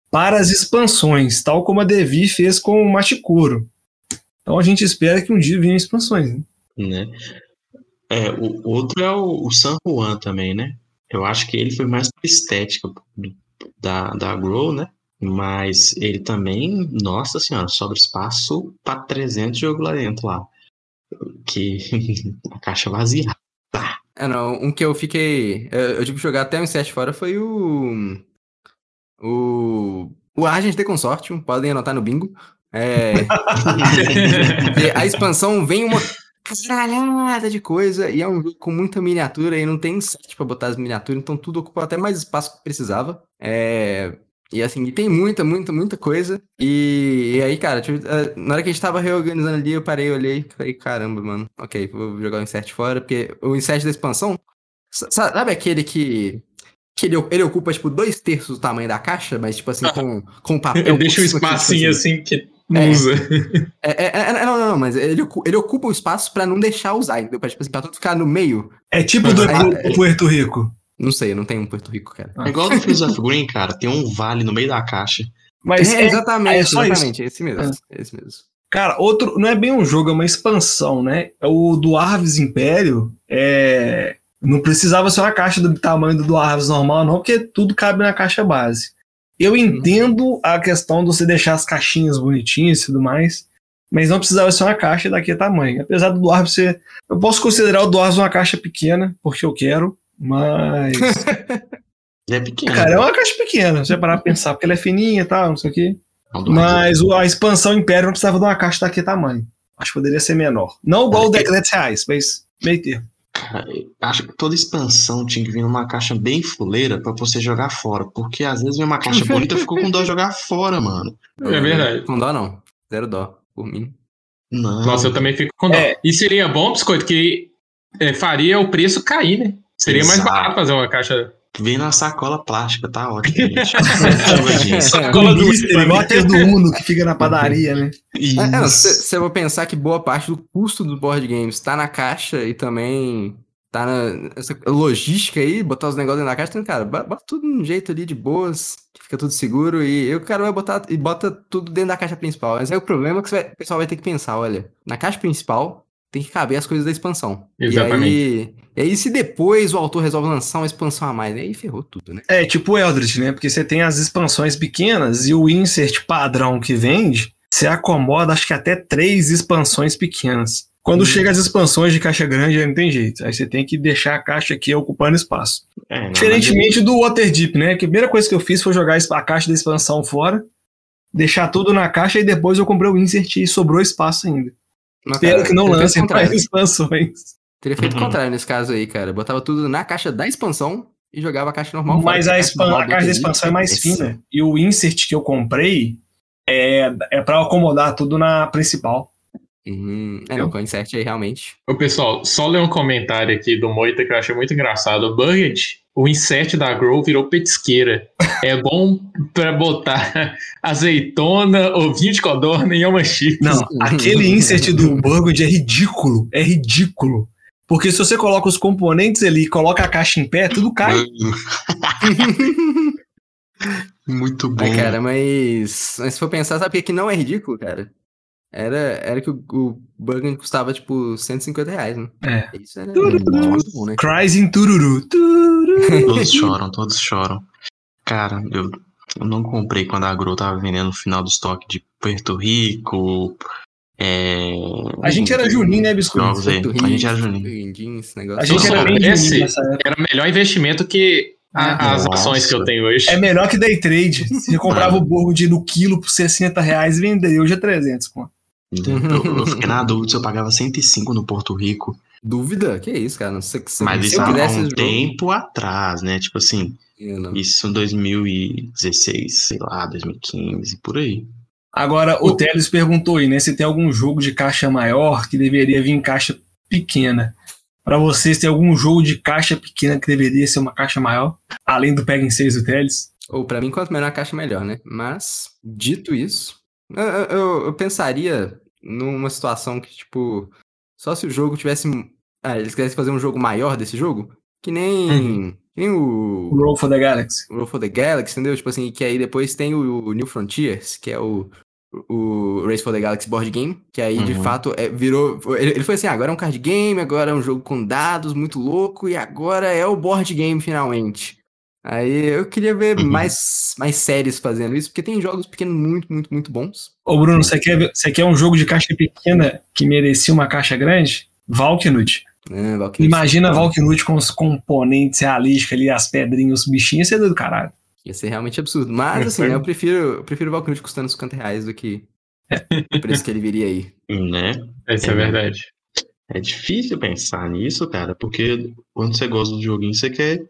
para as expansões, tal como a Devi fez com o Machicuro. Então a gente espera que um dia venham expansões. Né? né? É, o outro é o, o, San Juan também, né? Eu acho que ele foi mais para estética da, da Grow, né? Mas ele também, nossa senhora, sobra espaço para 300 jogos lá dentro lá. Que a caixa vazia. Tá. É, não, um que eu fiquei. Eu, eu tive que jogar até um set fora foi o. O. O Agent de Consortium, podem anotar no bingo. É. a expansão vem uma caralhada de coisa e é um jogo com muita miniatura e não tem site para botar as miniaturas, então tudo ocupou até mais espaço que precisava. É, e assim, e tem muita, muita, muita coisa. E, e aí, cara, tipo, eh, na hora que a gente tava reorganizando ali, eu parei, olhei e falei, caramba, mano, ok, vou jogar o insert fora, porque o insert da expansão, sabe aquele que. Que ele, ele ocupa, tipo, dois terços do tamanho da caixa, mas, tipo assim, com, com papel. Deixa um espacinho assim que não é, usa. É, é, é, não, não, não, mas ele, ele ocupa o espaço pra não deixar usar, entendeu? Pra, tipo assim, pra tudo ficar no meio. É tipo do, do Puerto Rico. Não sei, não tenho um Porto Rico, cara. É igual do Fields of Green, cara. Tem um vale no meio da caixa. Mas é, exatamente, é exatamente. Esse mesmo, é. esse mesmo. Cara, outro. Não é bem um jogo, é uma expansão, né? O do Arves Império é. Não precisava ser uma caixa do tamanho do Arves normal, não, porque tudo cabe na caixa base. Eu uhum. entendo a questão de você deixar as caixinhas bonitinhas e tudo mais, mas não precisava ser uma caixa daquele tamanho. Apesar do Dwarf ser. Eu posso considerar o Dwarf uma caixa pequena, porque eu quero, mas. É pequeno. Cara, é uma caixa pequena, você parar pra pensar, porque ela é fininha e tal, não sei o quê. Mas o, a expansão Império não precisava de uma caixa daquele tamanho. Acho que poderia ser menor. Não igual o deck 10 reais, mas meio termo. Acho que toda expansão tinha que vir numa caixa bem fuleira pra você jogar fora. Porque às vezes vem uma caixa bonita ficou com dó de jogar fora, mano. É verdade. Com dó não. Zero dó, por mim. Não. Nossa, eu também fico com dó. É. E seria bom, Biscoito, que é, faria o preço cair, né? Seria Exato. mais barato fazer uma caixa. Vem na sacola plástica, tá ótimo, gente. sacola do igual aquele do Uno que fica na padaria, né? Você é, vai pensar que boa parte do custo do board games tá na caixa e também tá na essa logística aí, botar os negócios na caixa, então, cara, bota tudo de um jeito ali de boas, que fica tudo seguro, e o cara vai botar e bota tudo dentro da caixa principal. Mas aí o problema é que vai, o pessoal vai ter que pensar, olha, na caixa principal tem que caber as coisas da expansão. Exatamente. E aí, e aí, se depois o autor resolve lançar uma expansão a mais, aí ferrou tudo, né? É, tipo o Eldritch, né? Porque você tem as expansões pequenas e o insert padrão que vende, você acomoda acho que até três expansões pequenas. Quando hum. chega as expansões de caixa grande, aí não tem jeito. Aí você tem que deixar a caixa aqui ocupando espaço. É, Diferentemente do Waterdeep, né? Que a primeira coisa que eu fiz foi jogar a caixa da expansão fora, deixar tudo na caixa e depois eu comprei o insert e sobrou espaço ainda. Espero que não lancem mais expansões. Teria feito o uhum. contrário nesse caso aí, cara. Botava tudo na caixa da expansão e jogava a caixa normal. Mas a, expan a caixa da expansão é mais fina. E o insert que eu comprei é, é para acomodar tudo na principal. Uhum. É, não, com o insert aí realmente. Ô, pessoal, só ler um comentário aqui do Moita que eu achei muito engraçado. O Bucket, o insert da Grow virou petisqueira. É bom para botar azeitona, ovinho de codorna e uma chips. Não, aquele insert do Burgundy é ridículo. É ridículo. Porque se você coloca os componentes ali e coloca a caixa em pé, tudo cai. Muito bom. É, cara, mas, mas se for pensar, sabe o que não é ridículo, cara? Era, era que o, o Burgundy custava, tipo, 150 reais, né? É. Isso era muito bom, né? Cries in tururu. tururu. Todos choram, todos choram. Cara, eu, eu não comprei quando a Agro tava vendendo no final do estoque de Puerto Rico, é... A gente era Juninho, né, Biscoito? Aí. A gente era Juninho. A gente era bem Esse era melhor investimento que a, as ações que eu tenho hoje. É melhor que day trade. Você comprava o Burgundy no quilo por 60 reais e vendeu hoje é 300, pô. Eu, eu fiquei na dúvida se eu pagava 105 no Porto Rico. Dúvida? Que isso, cara? Não sei que Mas isso há um tempo atrás, né? Tipo assim, isso em 2016, sei lá, 2015, por aí. Agora, o Teles perguntou aí, né? Se tem algum jogo de caixa maior que deveria vir em caixa pequena. Para vocês, tem algum jogo de caixa pequena que deveria ser uma caixa maior? Além do Pega em 6 do Teles? Ou para mim, quanto menor a caixa, melhor, né? Mas, dito isso, eu, eu, eu, pensaria numa situação que, tipo, só se o jogo tivesse. Ah, eles quisessem fazer um jogo maior desse jogo, Que nem, Uhum. que nem o, Roll for the Galaxy. o Roll for the Galaxy, entendeu? Tipo assim, que aí depois tem o, o New Frontiers, que é o, o Race for the Galaxy board game, que aí de Uhum. fato é, virou. Ele, ele foi assim: ah, agora é um card game, agora é um jogo com dados muito louco, e agora é o board game finalmente. Aí eu queria ver Uhum. mais, mais séries fazendo isso, porque tem jogos pequenos muito, muito, muito bons. Ô, Bruno, você quer, você quer um jogo de caixa pequena que merecia uma caixa grande? Valknut. né, Valkyrie? Imagina Valknut com os componentes realísticos ali, as pedrinhas, os bichinhos, isso é do caralho. Ia ser realmente absurdo. Mas assim, né, eu prefiro, eu prefiro o Valkyrie custando 50 reais do que o preço que ele viria aí. Né? Isso é É. verdade. É difícil pensar nisso, cara, porque quando você gosta do joguinho, você quer.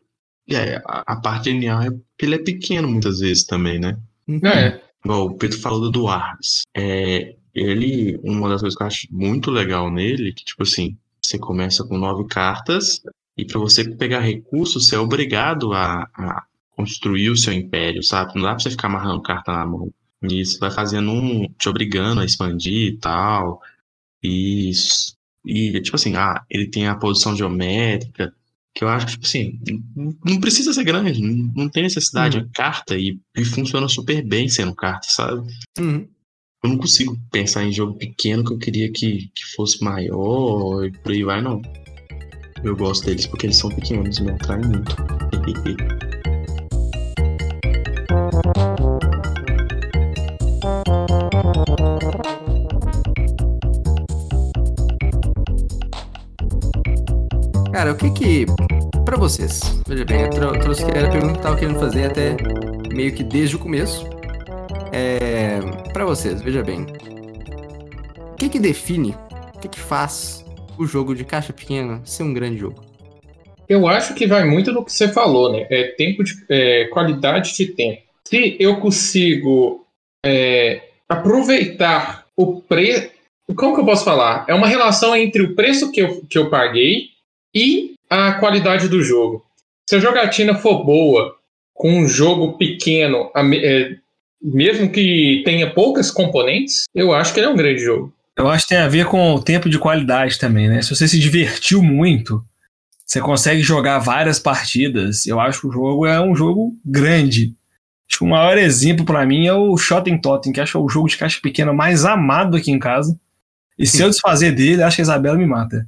É, a, a parte linear é ele é pequeno muitas vezes também, né? É. Igual o Pedro falou do Duardes. É, ele, uma das coisas que eu acho muito legal nele, que tipo assim, você começa com nove cartas, e para você pegar recursos, você é obrigado a, a construir o seu império, sabe? Não dá pra você ficar amarrando carta na mão. E isso vai fazendo um. te obrigando a expandir e tal. E, e tipo assim, ah, ele tem a posição geométrica, que eu acho que, tipo assim, não, precisa ser grande, não, tem necessidade. É carta e, e funciona super bem sendo carta, sabe? Uhum. Eu não consigo pensar em jogo pequeno que eu queria que, que fosse maior e por aí vai, não. Eu gosto deles porque eles são pequenos, me atraem muito. Cara, o que que. Pra vocês, veja bem, eu trou- trouxe que era a pergunta que eu tava querendo fazer até meio que desde o começo. É. Pra vocês, veja bem. O que que define, o que que faz o jogo de caixa pequena ser um grande jogo? Eu acho que vai muito no que você falou, né? É tempo de é, qualidade de tempo. Se eu consigo é, aproveitar o preço. Como que eu posso falar? É uma relação entre o preço que eu, que eu paguei e a qualidade do jogo. Se a jogatina for boa, com um jogo pequeno, é, mesmo que tenha poucas componentes, eu acho que ele é um grande jogo. Eu acho que tem a ver com o tempo de qualidade também, né? Se você se divertiu muito, você consegue jogar várias partidas. Eu acho que o jogo é um jogo grande. Acho que o maior exemplo pra mim é o Shotten Totem, que acho que é o jogo de caixa pequena mais amado aqui em casa. E se eu desfazer dele, acho que a Isabela me mata.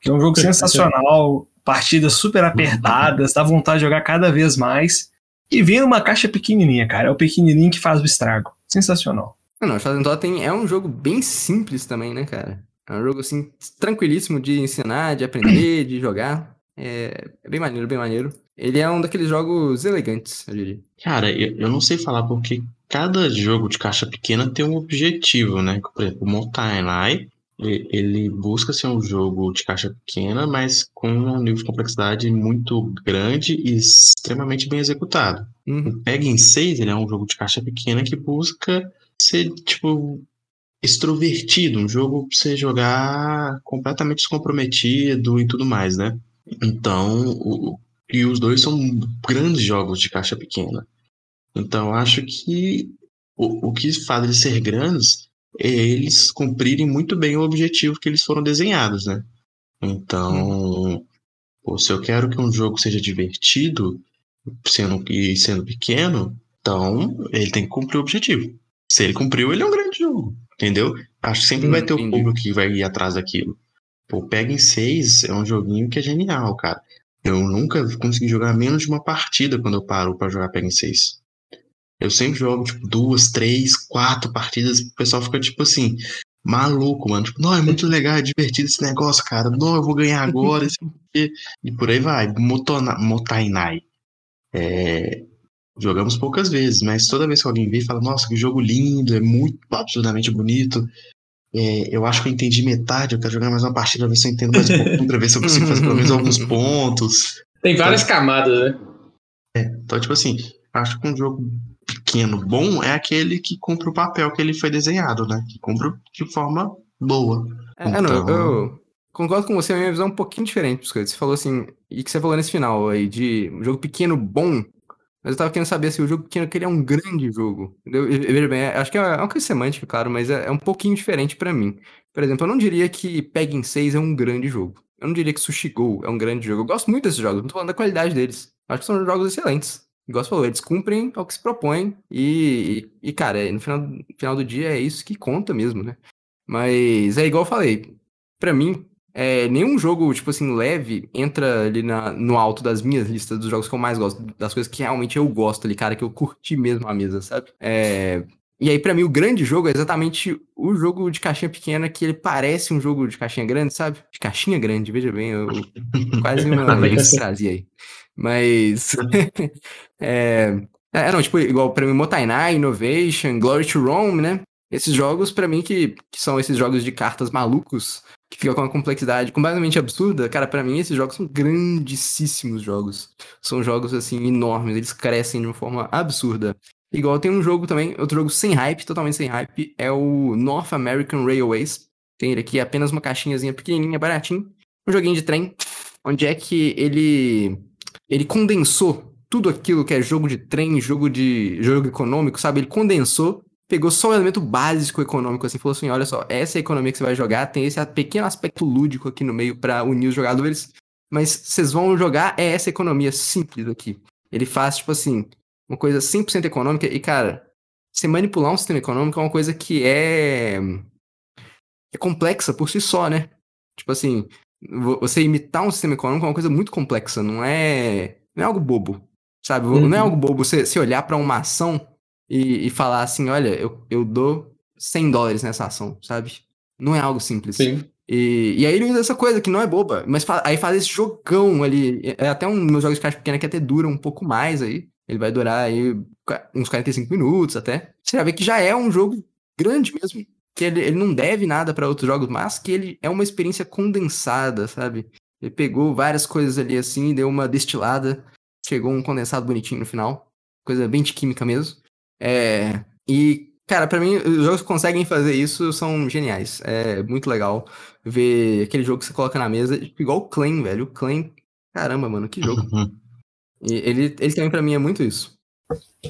Que é um jogo sensacional, partidas super apertadas, dá vontade de jogar cada vez mais. E vem numa caixa pequenininha, cara. É o pequenininho que faz o estrago. Sensacional. Não, não, Shoten Totem é um jogo bem simples também, né, cara? É um jogo, assim, tranquilíssimo de ensinar, de aprender, de jogar. É, é bem maneiro, bem maneiro. Ele é um daqueles jogos elegantes, eu diria. Cara, eu, eu não sei falar porque cada jogo de caixa pequena tem um objetivo, né? Por exemplo, o Mountain e- ele busca ser um jogo de caixa pequena, mas com um nível de complexidade muito grande e extremamente bem executado. Uhum. O Peg 6, ele é um jogo de caixa pequena que busca ser, tipo, extrovertido, um jogo pra você jogar completamente descomprometido e tudo mais, né? Então, o, e os dois são grandes jogos de caixa pequena. Então, eu acho que o, o que faz eles ser grandes eles cumprirem muito bem o objetivo que eles foram desenhados, né? Então, pô, se eu quero que um jogo seja divertido, sendo, e sendo pequeno, então ele tem que cumprir o objetivo. Se ele cumpriu, ele é um grande jogo, entendeu? Acho que sempre vai ter o entendi. público que vai ir atrás daquilo. Pô, o Pega em 6 é um joguinho que é genial, cara. Eu nunca consegui jogar menos de uma partida quando eu paro pra jogar Pega em 6. Eu sempre jogo, tipo, duas, três, quatro partidas. O pessoal fica, tipo assim, maluco, mano. Tipo, não, é muito legal, é divertido esse negócio, cara. Não, eu vou ganhar agora. E por aí vai. Motona, Motainai. É, jogamos poucas vezes, mas toda vez que alguém vê, fala, nossa, que jogo lindo, é muito absurdamente bonito. É, eu acho que eu entendi metade, eu quero jogar mais uma partida, ver se eu entendo mais um pouquinho, pra ver se eu consigo fazer pelo menos alguns pontos. Tem várias camadas, né? Então, tipo assim, acho que um jogo pequeno bom é aquele que cumpre o papel que ele foi desenhado, né? Que cumpre de forma boa. É, não, Então- eu concordo com você, a minha visão é um pouquinho diferente. Você falou assim, e que você falou nesse final aí, de um jogo pequeno bom, mas eu tava querendo saber se o jogo pequeno que ele é um grande jogo. E- e Veja bem, é- acho que é uma coisa semântica, claro, mas é, é um pouquinho diferente pra mim. Por exemplo, eu não diria que Pegging 6 é um grande jogo. Eu não diria que Sushi Go é um grande jogo. Eu gosto muito desses jogos, não tô falando da qualidade deles. Acho que são jogos excelentes. Igual você falou, eles cumprem ao que se propõem. E, e, cara, no final, no final do dia é isso que conta mesmo, né? Mas é igual eu falei. Pra mim, é, nenhum jogo, tipo assim, leve entra ali na, no alto das minhas listas dos jogos que eu mais gosto, das coisas que realmente eu gosto ali, cara, que eu curti mesmo a mesa, sabe? É, e aí, para mim, o grande jogo é exatamente o jogo de caixinha pequena, que ele parece um jogo de caixinha grande, sabe? De caixinha grande, veja bem, eu quase uma vez trazia aí. Mas. é, é, não, tipo, igual pra mim, Motainai, Innovation, Glory to Rome, né? Esses jogos, para mim, que, que são esses jogos de cartas malucos, que ficam com uma complexidade completamente absurda, cara, para mim esses jogos são grandíssimos jogos. São jogos, assim, enormes, eles crescem de uma forma absurda. Igual tem um jogo também, outro jogo sem hype, totalmente sem hype, é o North American Railways. Tem ele aqui, apenas uma caixinhazinha pequenininha, baratinho. Um joguinho de trem, onde é que ele ele condensou tudo aquilo que é jogo de trem, jogo de jogo econômico, sabe? Ele condensou, pegou só o elemento básico econômico assim, falou assim, olha só, essa é a economia que você vai jogar, tem esse pequeno aspecto lúdico aqui no meio para unir os jogadores, mas vocês vão jogar é essa economia simples aqui. Ele faz tipo assim, uma coisa 100% econômica. E, cara, você manipular um sistema econômico é uma coisa que é. é complexa por si só, né? Tipo assim, você imitar um sistema econômico é uma coisa muito complexa, não é. Não é algo bobo, sabe? Uhum. Não é uhum. algo bobo você, você olhar para uma ação e, e falar assim: olha, eu, eu dou 100 dólares nessa ação, sabe? Não é algo simples. Sim. E, e aí ele usa essa coisa que não é boba, mas fa aí faz esse jogão ali. É até um dos meus jogos de caixa pequena que até dura um pouco mais aí. Ele vai durar aí uns 45 minutos até. Você vai ver que já é um jogo grande mesmo. Que ele, ele não deve nada para outros jogos, mas que ele é uma experiência condensada, sabe? Ele pegou várias coisas ali assim, deu uma destilada, chegou um condensado bonitinho no final. Coisa bem de química mesmo. É, e, cara, para mim, os jogos que conseguem fazer isso são geniais. É muito legal ver aquele jogo que você coloca na mesa, igual o Claim, velho. O Claim, caramba, mano, que jogo. E ele, ele também para mim é muito isso.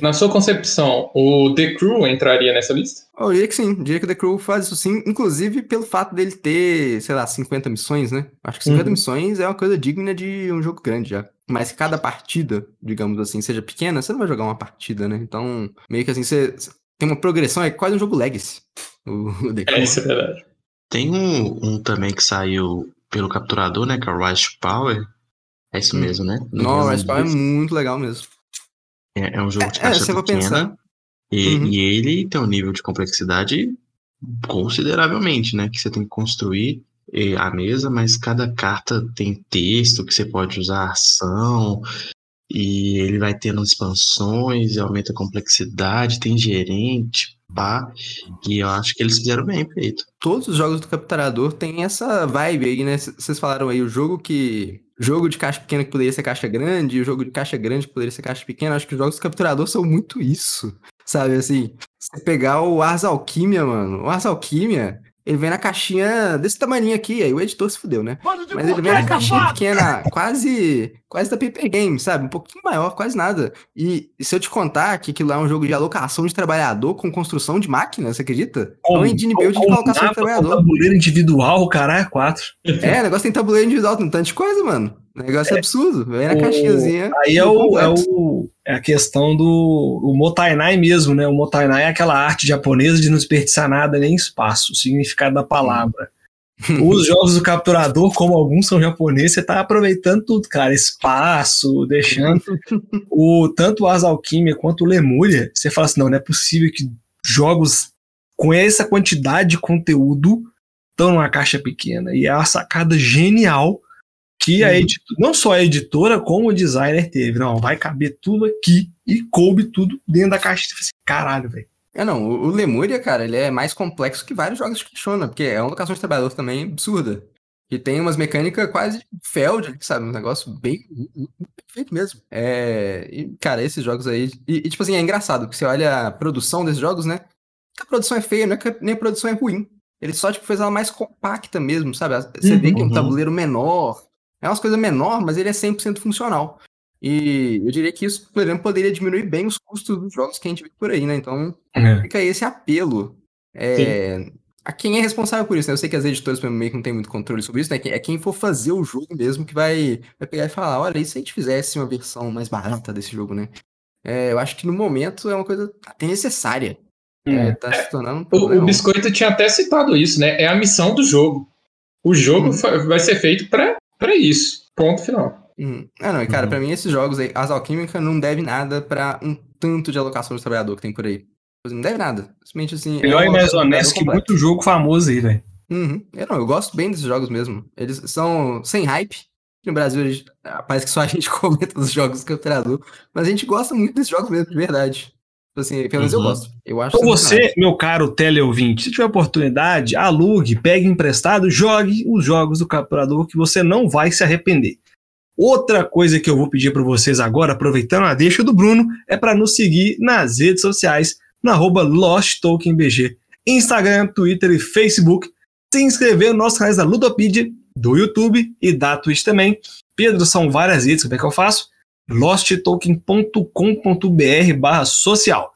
Na sua concepção, o The Crew entraria nessa lista? Eu diria que sim, eu diria que o The Crew faz isso sim, inclusive pelo fato dele ter, sei lá, 50 missões, né? Acho que 50 uhum. missões é uma coisa digna de um jogo grande já. Mas cada partida, digamos assim, seja pequena, você não vai jogar uma partida, né? Então, meio que assim, você tem uma progressão, é quase um jogo Legacy. O, The Crew. É, isso é verdade. Tem um, um também que saiu pelo capturador, né? Que é o Rise Power é isso hum. mesmo, né? Não, o Respawn é muito legal mesmo. É, é um jogo de é, caixa é, pequena. E, uhum. e, ele tem um nível de complexidade consideravelmente, né? Que você tem que construir a mesa, mas cada carta tem texto que você pode usar ação. E ele vai tendo expansões, aumenta a complexidade, tem gerente, pá. E eu acho que eles fizeram bem feito. Todos os jogos do Capturador têm essa vibe aí, né? Vocês falaram aí, o jogo que jogo de caixa pequena que poderia ser caixa grande, o jogo de caixa grande que poderia ser caixa pequena. Acho que os jogos do capturador são muito isso. Sabe assim? Você pegar o Ars Alquimia, mano. O Ars Alquimia, ele vem na caixinha desse tamanho aqui, aí o editor se fudeu, né? Mas ele vem na caixinha pequena, quase quase da Paper Game, sabe? Um pouquinho maior, quase nada. E, se eu te contar que aquilo lá é um jogo de alocação de trabalhador com construção de máquina, você acredita? é um engine build de alocação de trabalhador. Tabuleiro individual, cara, é quatro. É, o negócio tem tabuleiro individual, tem um tanto de coisa, mano. O negócio é, é absurdo. Vem na o... caixinhazinha. Aí é, o, é, o, é a questão do o Motainai mesmo, né? O Motainai é aquela arte japonesa de não desperdiçar nada nem espaço, o significado da palavra. Os jogos do capturador, como alguns são japoneses, você tá aproveitando tudo, cara. Espaço, deixando o tanto o Asa Alquimia quanto o Lemúria. Você fala assim: não, não é possível que jogos com essa quantidade de conteúdo estão numa caixa pequena. E é uma sacada genial que a uhum. editora, não só a editora, como o designer teve. Não, vai caber tudo aqui e coube tudo dentro da caixa. Assim, Caralho, velho. É, não, o, Lemuria, cara, ele é mais complexo que vários jogos de Kishona, porque é uma locação de trabalhador também absurda. E tem umas mecânicas quase Feld, sabe? Um negócio bem perfeito mesmo. É, e, cara, esses jogos aí. E, e, tipo assim, é engraçado, que você olha a produção desses jogos, né? A produção é feia, não é que nem a produção é ruim. Ele só, tipo, fez ela mais compacta mesmo, sabe? Você uhum, vê que é um uhum. tabuleiro menor, é umas coisas menor, mas ele é 100% funcional. E eu diria que isso, por exemplo, poderia diminuir bem os custos dos jogos que a gente vê por aí, né? Então, é. fica aí esse apelo. É, a quem é responsável por isso, né? Eu sei que as editoras meio que não tem muito controle sobre isso, né? É quem for fazer o jogo mesmo que vai, vai pegar e falar, olha, e se a gente fizesse uma versão mais barata desse jogo, né? É, eu acho que no momento é uma coisa até necessária. É, é tá se tornando um o, o, Biscoito tinha até citado isso, né? É a missão do jogo. O jogo uhum. vai ser feito para isso. Ponto final. Uhum. Ah, não, e cara, uhum. pra mim esses jogos aí, as Alquímica não deve nada para um tanto de alocação de trabalhador que tem por aí. Não deve nada. Simplesmente assim. Melhor é e mais honesto que muito jogo famoso aí, velho. Uhum. Eu, não, eu gosto bem desses jogos mesmo. Eles são sem hype. No Brasil, gente, ah, parece que só a gente comenta os jogos do campeonato. Mas a gente gosta muito desses jogos mesmo, de verdade. Tipo assim, pelo menos uhum. eu gosto. Eu acho então você, meu caro teleouvinte, se tiver oportunidade, alugue, pegue emprestado, jogue os jogos do capturador que você não vai se arrepender. Outra coisa que eu vou pedir para vocês agora, aproveitando a deixa do Bruno, é para nos seguir nas redes sociais, no arroba LostTokenBG, Instagram, Twitter e Facebook, se inscrever no nosso canal da Ludopedia, do YouTube e da Twitch também. Pedro, são várias redes, como é que eu faço? losttoken.com.br barra social.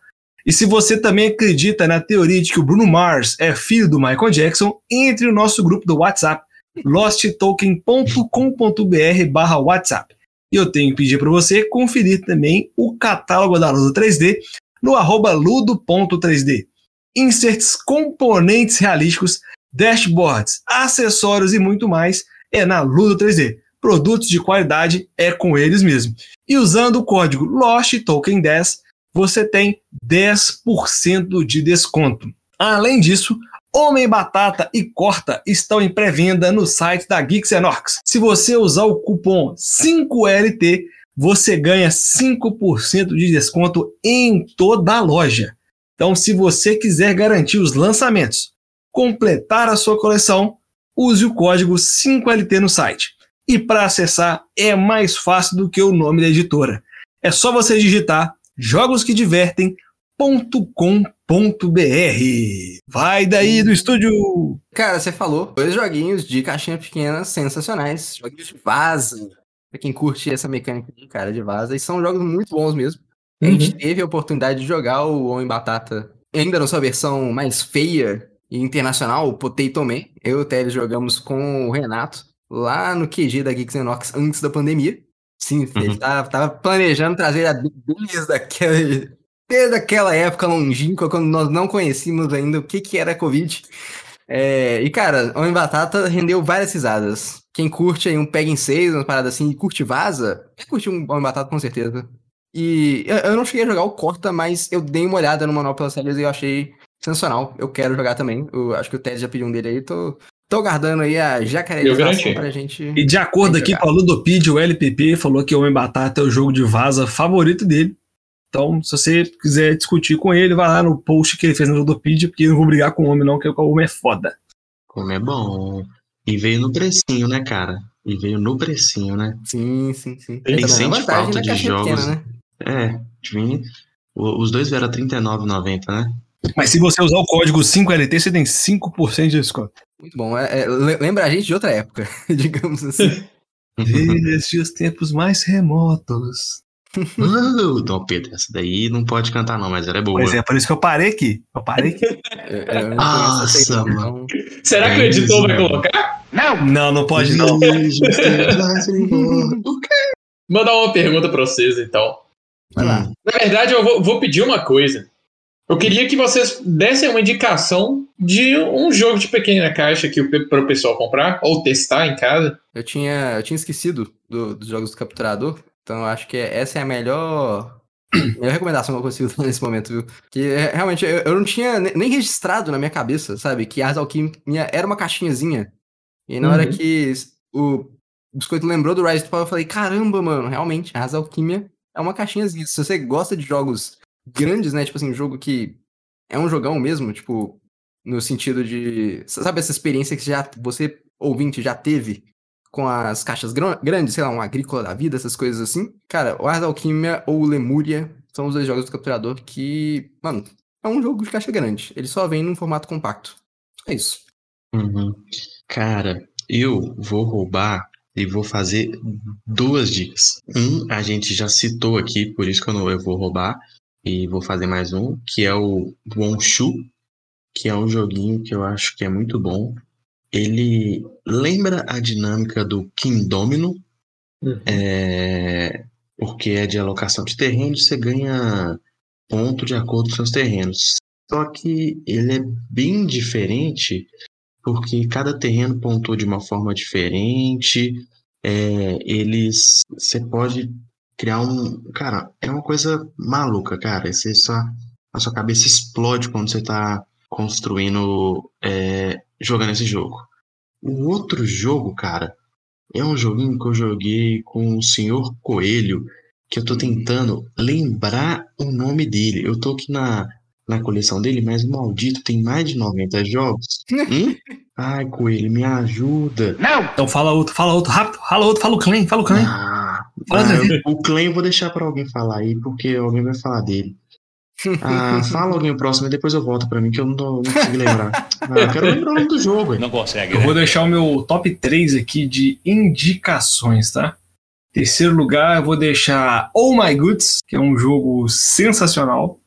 E se você também acredita na teoria de que o Bruno Mars é filho do Michael Jackson, entre no nosso grupo do WhatsApp, losttoken.com.br barra WhatsApp. E eu tenho que pedir para você conferir também o catálogo da Ludo 3D no arroba ludo.3D. Inserts, componentes realísticos, dashboards, acessórios e muito mais é na Ludo 3D. Produtos de qualidade é com eles mesmo. E usando o código LOSTTOKEN10, você tem 10% de desconto. Além disso, Homem Batata e Corta estão em pré-venda no site da Geeks. Se você usar o cupom 5LT, você ganha 5% de desconto em toda a loja. Então, se você quiser garantir os lançamentos, completar a sua coleção, use o código 5LT no site. E para acessar é mais fácil do que o nome da editora. É só você digitar jogosquedivertem.com.br. Vai daí do estúdio! Cara, você falou dois joguinhos de caixinha pequena sensacionais. Joguinhos de vaza. Pra quem curte essa mecânica de cara de vaza. E são jogos muito bons mesmo. A gente uhum. teve a oportunidade de jogar o Homem Batata ainda na sua versão mais feia e internacional, o Potato Man. Eu e o Teles jogamos com o Renato lá no QG da Geeks Enox antes da pandemia. Sim, uhum. ele tava, tava, planejando trazer a desde aquela, desde aquela época longínqua, quando nós não conhecíamos ainda o que, que era Covid. É, e, cara, Homem Batata rendeu várias risadas. Quem curte aí um Pega em 6, uma parada assim, e curte Vaza, vai curtir um Homem Batata com certeza. E eu, eu, não cheguei a jogar o Corta, mas eu dei uma olhada no manual pelas séries e eu achei sensacional. Eu quero jogar também. Eu acho que o Ted já pediu um dele aí, tô, Tô guardando aí a jacaredização pra gente. E de acordo aqui com a Ludopedia, o LPP falou que Homem Batata é o jogo de vaza favorito dele. Então, se você quiser discutir com ele, vai lá no post que ele fez na Ludopedia, porque eu não vou brigar com o homem, não, que o homem é foda. O homem é bom. E veio no precinho, né, cara? E veio no precinho, né? Sim, sim, sim. Tem sente falta de jogos. Pequena, né? É, os dois vieram a R$39,90, né? Mas se você usar o código 5LT, você tem 5% de desconto. Muito bom. É, é, lembra a gente de outra época, digamos assim. Desde os tempos mais remotos. uh, Dom Pedro, essa daí não pode cantar, não, mas ela é boa. Pois é, por isso que eu parei aqui. Eu parei aqui. É, é, Nossa, mano. Então... Será que o editor vai colocar? Não! Não, não pode, não. Mandar uma pergunta pra vocês, então. Vai lá. Na verdade, eu vou, vou pedir uma coisa. Eu queria que vocês dessem uma indicação de um jogo de pequena caixa que para o pessoal comprar ou testar em casa. Eu tinha, eu tinha esquecido do, dos jogos do capturador, então eu acho que essa é a melhor, melhor recomendação que eu consigo dar nesse momento, viu? Que é, realmente eu, eu, não tinha nem registrado na minha cabeça, sabe? Que Ars Alquimia era uma caixinhazinha. E na uhum. hora que o Biscoito lembrou do Rise to Power, eu falei: caramba, mano, realmente, Ars Alquimia é uma caixinhazinha. Se você gosta de jogos grandes, né? Tipo assim, um jogo que é um jogão mesmo, tipo, no sentido de. Sabe essa experiência que já você, ouvinte, já teve com as caixas gr grandes, sei lá, um agrícola da vida, essas coisas assim? Cara, o Ars Alquimia ou Lemúria são os dois jogos do capturador que, mano, é um jogo de caixa grande. Ele só vem num formato compacto. É isso. Uhum. Cara, eu vou roubar e vou fazer duas dicas. Um, a gente já citou aqui, por isso que eu, não, eu vou roubar, e vou fazer mais um, que é o Wonshu, que é um joguinho que eu acho que é muito bom. Ele lembra a dinâmica do King Domino, uhum. é, porque é de alocação de terreno, você ganha ponto de acordo com seus terrenos. Só que ele é bem diferente, porque cada terreno pontua de uma forma diferente. É, eles. Você pode criar um. Cara, é uma coisa maluca, cara. Você só, a sua cabeça explode quando você tá construindo. É, jogando esse jogo. O outro jogo, cara, é um joguinho que eu joguei com o Senhor Coelho, que eu tô tentando lembrar o nome dele. Eu tô aqui na, na coleção dele, mas o maldito tem mais de 90 jogos. hum? Ai, Coelho, me ajuda. Não! Então fala outro, fala outro, rápido, fala outro, fala o Clem, fala o Clem. Ah, ah, o Clem eu vou deixar pra alguém falar aí, porque alguém vai falar dele. Ah, fala alguém próximo e depois eu volto pra mim, que eu não, tô, não consigo lembrar. Ah, eu quero lembrar o nome do jogo. Não consegue. Eu né? vou deixar o meu top 3 aqui de indicações, tá? Terceiro lugar, eu vou deixar Oh My Goods, que é um jogo sensacional.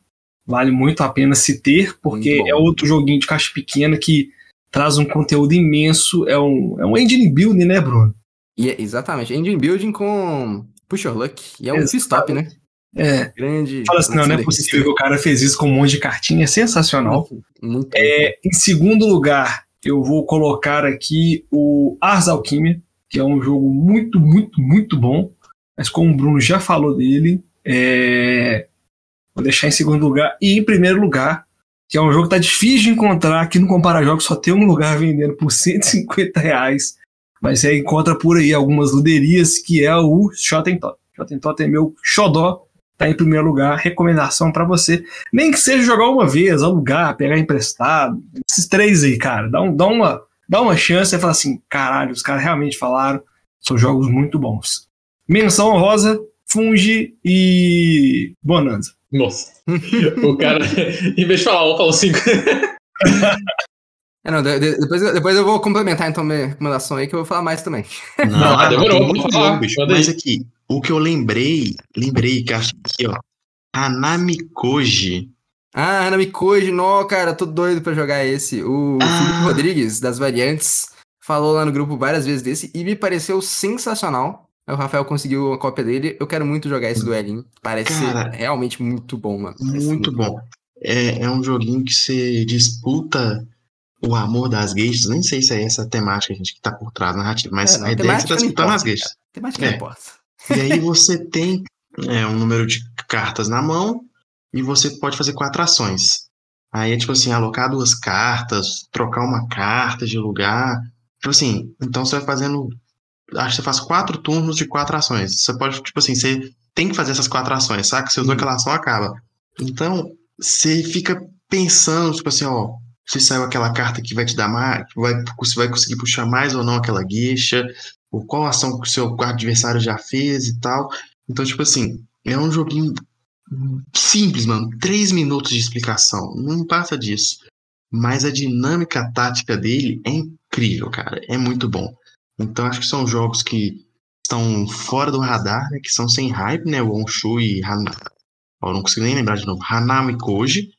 Vale muito a pena se ter, porque é outro joguinho de caixa pequena que traz um conteúdo imenso. É um, é um engine building, né, Bruno? E é, exatamente, engine building com push your luck. E é um stop, né? É. Grande. Fala assim, não, não é possível que o cara fez isso com um monte de cartinha. É sensacional. Muito é, em segundo lugar, eu vou colocar aqui o Ars Alquimia, que é um jogo muito, muito, muito bom. Mas como o Bruno já falou dele, é... vou deixar em segundo lugar. E em primeiro lugar, que é um jogo que tá difícil de encontrar. Aqui no Compara Jogos só tem um lugar vendendo por 150 reais. Mas você encontra por aí algumas luderias, que é o Shottentot. Shottentot é meu xodó tá em primeiro lugar, recomendação para você. Nem que seja jogar uma vez, alugar, pegar emprestado. Esses três aí, cara, dá, um, dá, uma, dá uma chance e fala assim: caralho, os caras realmente falaram, são jogos muito bons. Menção rosa, Fungi e Bonanza. Nossa. o cara, em vez de falar um, falou cinco. É, não, de, de, depois, depois eu vou complementar então minha recomendação aí, que eu vou falar mais também. Não, ah, demorou, vou falar, bicho. Mas aqui, o que eu lembrei, lembrei que acho que, ó, Hanami Koji. Ah, Hanami Koji, não, cara, tô doido pra jogar esse. O ah. Felipe Rodrigues, das variantes, falou lá no grupo várias vezes desse e me pareceu sensacional. O Rafael conseguiu a cópia dele. Eu quero muito jogar esse duelinho. Parece cara, ser realmente muito bom, mano. Muito, muito bom. bom. É, é um joguinho que você disputa o amor das gays. Nem sei se é essa temática, gente, que tá por trás da narrativa, mas é, não, a ideia é que você tá disputando as gays. Temática é. não importa. E aí você tem é, um número de cartas na mão e você pode fazer quatro ações. Aí é tipo assim, alocar duas cartas, trocar uma carta de lugar. Tipo assim, então você vai fazendo. Acho que você faz quatro turnos de quatro ações. Você pode, tipo assim, você tem que fazer essas quatro ações, saca? Você usou uhum. aquela ação, acaba. Então, você fica pensando, tipo assim, ó, se saiu aquela carta que vai te dar mais, vai, você vai conseguir puxar mais ou não aquela guicha, ou qual ação que o seu adversário já fez e tal. Então, tipo assim, é um joguinho simples, mano. Três minutos de explicação. Não passa disso. Mas a dinâmica tática dele é incrível, cara. É muito bom. Então, acho que são jogos que estão fora do radar, né? Que são sem hype, né? O Onshu e Hanami. Eu não consigo nem lembrar de novo. Hanami Koji.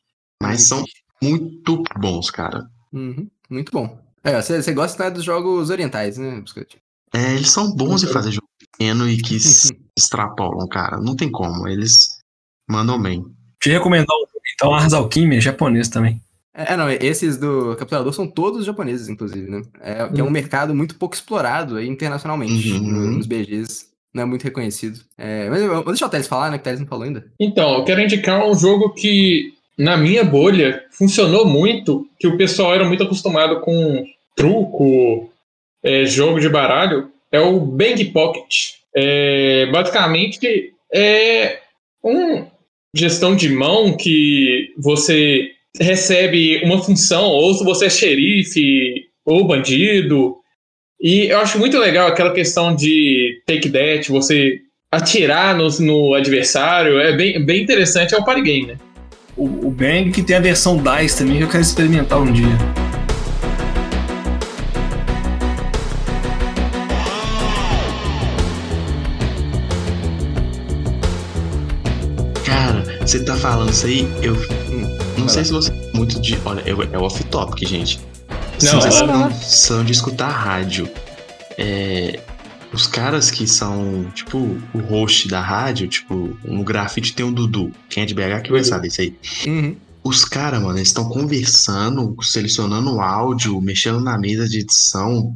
Mas são muito bons, cara. Uhum, muito bom. É, você gosta né, dos jogos orientais, né, Biscoito? É, eles são bons em fazer jogo pequeno e que extrapolam, cara. Não tem como. Eles mandam bem. Te recomendar então Ars Alquimia, japonês também. É, não, esses do Capturador são todos japoneses, inclusive, né? É, que é um uhum. mercado muito pouco explorado aí, internacionalmente, uhum. nos BGs. Não é muito reconhecido. É, mas vou deixar o Teles falar, né? Que o Teles não falou ainda. Então, eu quero indicar um jogo que, na minha bolha, funcionou muito, que o pessoal era muito acostumado com truco, é, jogo de baralho é o Bang Pocket. É, basicamente é uma gestão de mão que você recebe uma função, ou se você é xerife ou bandido. E eu acho muito legal aquela questão de take that, você atirar no, no adversário, é bem, bem interessante, é um party game, né? O, o Bang que tem a versão DICE também, que eu quero experimentar um dia. Você tá falando isso aí, eu. Hum, Não sei se você é muito de. Olha, é, off-topic, gente. Não, ela- não são de escutar rádio. É, os caras que são, tipo, o host da rádio, tipo, no grafite tem o Dudu. Quem é de BH que vai Uhum. saber isso aí. Uhum. Os caras, mano, eles estão conversando, selecionando o áudio, mexendo na mesa de edição.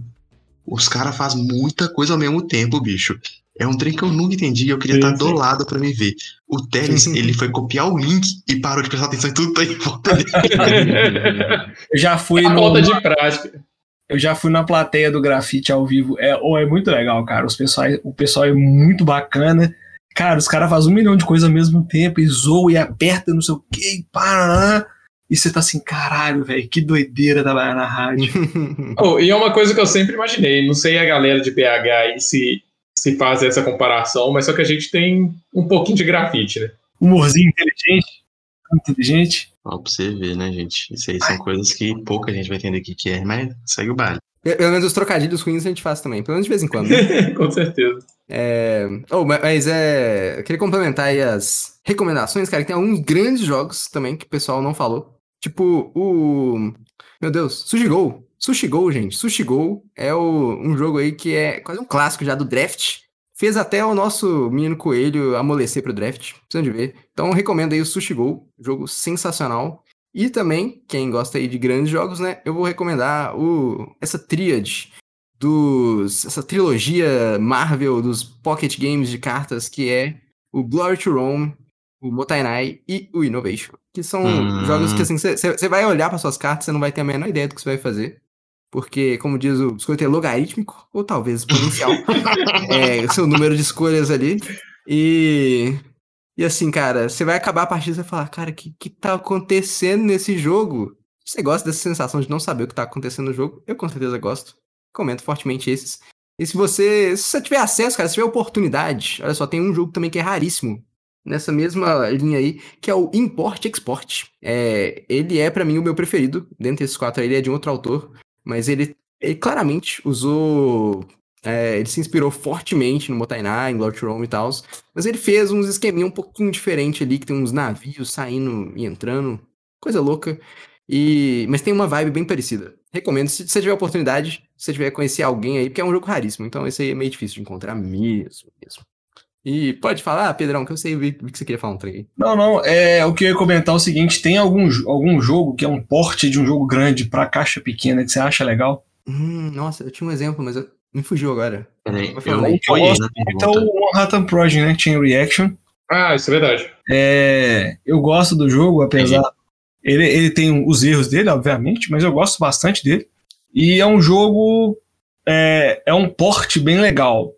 Os caras fazem muita coisa ao mesmo tempo, bicho. É um trem que eu nunca entendi e eu queria Sim, estar do sim. lado pra me ver. O Teles, ele foi copiar o link e parou de prestar atenção em tudo que tá em volta dele. Eu já fui A no. falta de prática. Eu já fui na plateia do grafite ao vivo. É, oh, é muito legal, cara. Os pessoal, o pessoal é muito bacana. Cara, os caras fazem um milhão de coisas ao mesmo tempo, e zoam e aperta, não sei o que, e para. E você tá assim, caralho, velho, que doideira trabalhar na rádio. Oh, e é uma coisa que eu sempre imaginei. Não sei a galera de BH aí se, se faz essa comparação, mas só que a gente tem um pouquinho de grafite, né? Humorzinho inteligente. Inteligente. Ó, pra você ver, né, gente? Isso aí são coisas que pouca gente vai entender o que que é, mas segue o baile. Pelo menos os trocadilhos ruins a gente faz também, pelo menos de vez em quando. né? Com certeza. É... Oh, ma- mas é. Eu queria complementar aí as recomendações, cara, que tem alguns grandes jogos também que o pessoal não falou. Tipo, o. Meu Deus, Sushi Go. Sushi Go, gente. Sushi Go é o... um jogo aí que é quase um clássico já do draft. Fez até o nosso menino coelho amolecer pro draft. Precisam de ver. Então, recomendo aí o Sushi Go. Jogo sensacional. E também, quem gosta aí de grandes jogos, né? Eu vou recomendar o... essa tríade dos essa trilogia Marvel dos Pocket Games de cartas que é o Glory to Rome, o Motainai e o Innovation, que são Hum. jogos que assim você vai olhar para suas cartas, você não vai ter a menor ideia do que você vai fazer, porque como diz o biscoito é logarítmico ou talvez exponencial, é o seu número de escolhas ali e e assim, cara, você vai acabar a partida e vai falar, cara, o que, que tá acontecendo nesse jogo? Você gosta dessa sensação de não saber o que tá acontecendo no jogo? Eu com certeza gosto. Comento fortemente esses. E se você, se você tiver acesso, cara, se tiver oportunidade, olha só, tem um jogo também que é raríssimo nessa mesma linha aí, que é o Import Export. É, ele é pra mim o meu preferido, dentre esses quatro ele é de um outro autor, mas ele, ele claramente usou é, ele se inspirou fortemente no Motainai, em Lord Rome e tal. Mas ele fez uns esqueminha um pouquinho diferente ali, que tem uns navios saindo e entrando. Coisa louca. E... Mas tem uma vibe bem parecida. Recomendo, se você tiver oportunidade, se você tiver conhecer alguém aí, porque é um jogo raríssimo. Então esse aí é meio difícil de encontrar mesmo, mesmo. E pode falar, Pedrão, que eu sei vi que você queria falar um trem. Não, não, é, o que eu ia comentar é o seguinte: tem algum, algum jogo que é um porte de um jogo grande pra caixa pequena que você acha legal? Hum, nossa, eu tinha um exemplo, mas eu... me fugiu agora. Peraí, eu falar não na Então, o Manhattan Project, né? Chain Reaction. Ah, isso é verdade. É, eu gosto do jogo, apesar. Ele, ele tem os erros dele, obviamente, mas eu gosto bastante dele. E é um jogo. É, é um porte bem legal.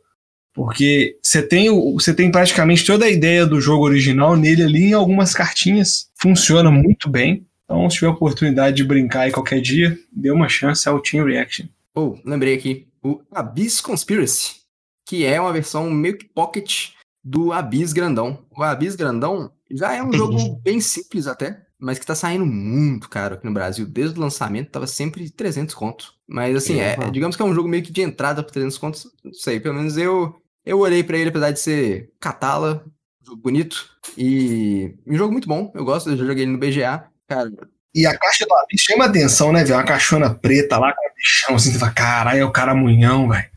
Porque você tem, você tem praticamente toda a ideia do jogo original nele ali em algumas cartinhas. Funciona muito bem. Então, se tiver oportunidade de brincar aí qualquer dia, dê uma chance ao Team Reaction. Oh, lembrei aqui. O Abyss Conspiracy, que é uma versão meio que pocket do Abyss Grandão. O Abyss Grandão já é um jogo bem simples até, mas que tá saindo muito caro aqui no Brasil. Desde o lançamento tava sempre 300 conto. Mas assim, é, digamos que é um jogo meio que de entrada por 300 contos. Não sei, pelo menos eu eu olhei pra ele, apesar de ser catala, um jogo bonito e um jogo muito bom. Eu gosto, eu já joguei ele no BGA. Cara, E a caixa do Abyss chama atenção, né, velho? Uma caixona preta lá com um bichão assim, você fala, caralho, é o caramunhão, velho.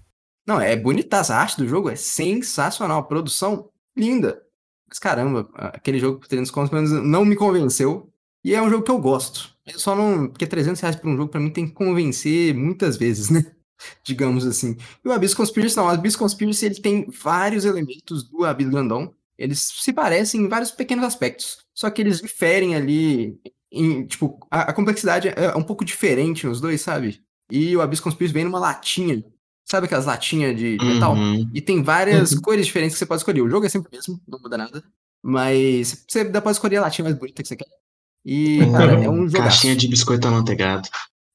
Não, é bonitaça. A arte do jogo é sensacional. Produção linda. Mas caramba, aquele jogo por 300 contos pelo menos não me convenceu. E é um jogo que eu gosto. Eu só não. Porque 300 reais por um jogo pra mim tem que convencer muitas vezes, né? Digamos assim. E o Abyss Conspiracy não. O Abyss Conspiracy ele tem vários elementos do Abyss Grandão. Eles se parecem em vários pequenos aspectos. Só que eles diferem ali. Em, tipo, a, a complexidade é um pouco diferente nos dois, sabe? E o Abyss Conspiracy vem numa latinha. Sabe aquelas latinhas de metal? Uhum. E tem várias Uhum. cores diferentes que você pode escolher. O jogo é sempre o mesmo, não muda nada. Mas você dá pra escolher a latinha mais bonita que você quer. E, cara, é um jogo. Caixinha de biscoito amanteigado.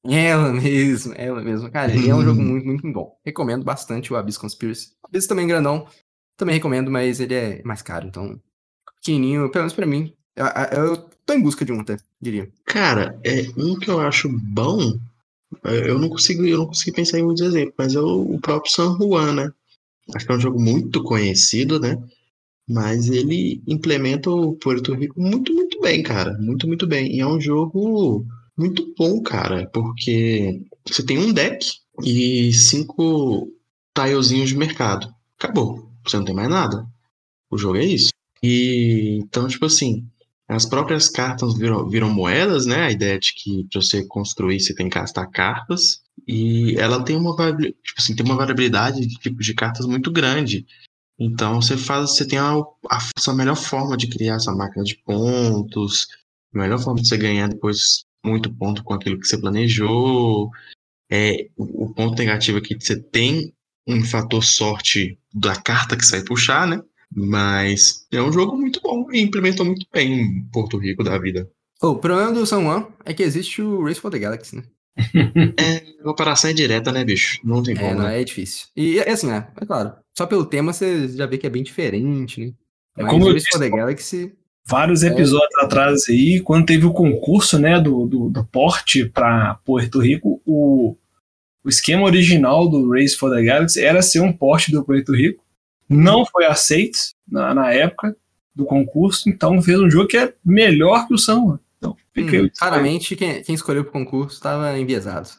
Ela mesmo, ela mesmo. Cara, ele é um jogo Uhum. muito, muito bom. Recomendo bastante o Abyss Conspiracy. O Abyss também é grandão. Também recomendo, mas ele é mais caro, então. Pequenininho, pelo menos pra mim. Eu, eu tô em busca de um, até, diria. Cara, é um que eu acho bom. Eu não consigo, eu não consigo pensar em muitos exemplos, mas é o, o próprio San Juan, né? Acho que é um jogo muito conhecido, né? Mas ele implementa o Puerto Rico muito, muito bem, cara. Muito, muito bem. E é um jogo muito bom, cara, porque você tem um deck e cinco tilezinhos de mercado. Acabou. Você não tem mais nada. O jogo é isso. E então, tipo assim, as próprias cartas viram, viram moedas, né? A ideia de que para você construir você tem que gastar cartas. E ela tem uma, tipo assim, tem uma variabilidade de tipos de cartas muito grande. Então você faz, você tem a, a, a melhor forma de criar essa máquina de pontos, a melhor forma de você ganhar depois muito ponto com aquilo que você planejou. É, o, ponto negativo aqui é que você tem um fator sorte da carta que sai puxar, né? Mas é um jogo muito bom e implementou muito bem em Porto Rico da vida. Oh, o problema do São Juan é que existe o Race for the Galaxy, né? é, a operação é direta, né, bicho? Não tem é, como. Não, né? é difícil. E é assim, né? É claro. Só pelo tema você já vê que é bem diferente, né? É Mas como o Race for the Galaxy. Vários episódios é... atrás aí, quando teve o concurso, né, do, do, do porte para Porto Rico, o, o esquema original do Race for the Galaxy era ser um porte do Porto Rico. Não foi aceito na, na época do concurso, então fez um jogo que é melhor que o São. Então, hum, claramente, quem, quem escolheu o concurso estava enviesado.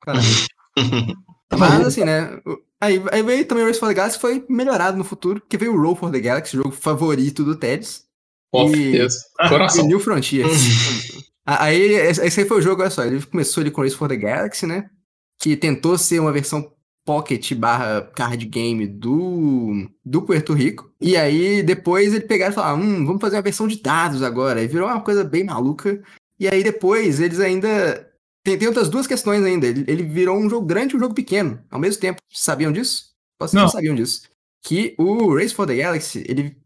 Claramente. Mas assim, né? Aí, aí veio também o Race for the Galaxy foi melhorado no futuro, porque veio o Roll for the Galaxy, o jogo favorito do Tedes. Oh, e, Deus. Coração. E New Frontiers. aí, esse aí foi o jogo, olha só, ele começou ali com Race for the Galaxy, né? Que tentou ser uma versão pocket barra card game do, do Puerto Rico. E aí depois ele pegaram e falaram, hum, vamos fazer uma versão de dados agora. E virou uma coisa bem maluca. E aí depois eles ainda. Tem, tem outras duas questões ainda. Ele, ele virou um jogo grande e um jogo pequeno ao mesmo tempo. Sabiam disso? Vocês não. não sabiam disso. Que o Race for the Galaxy, ele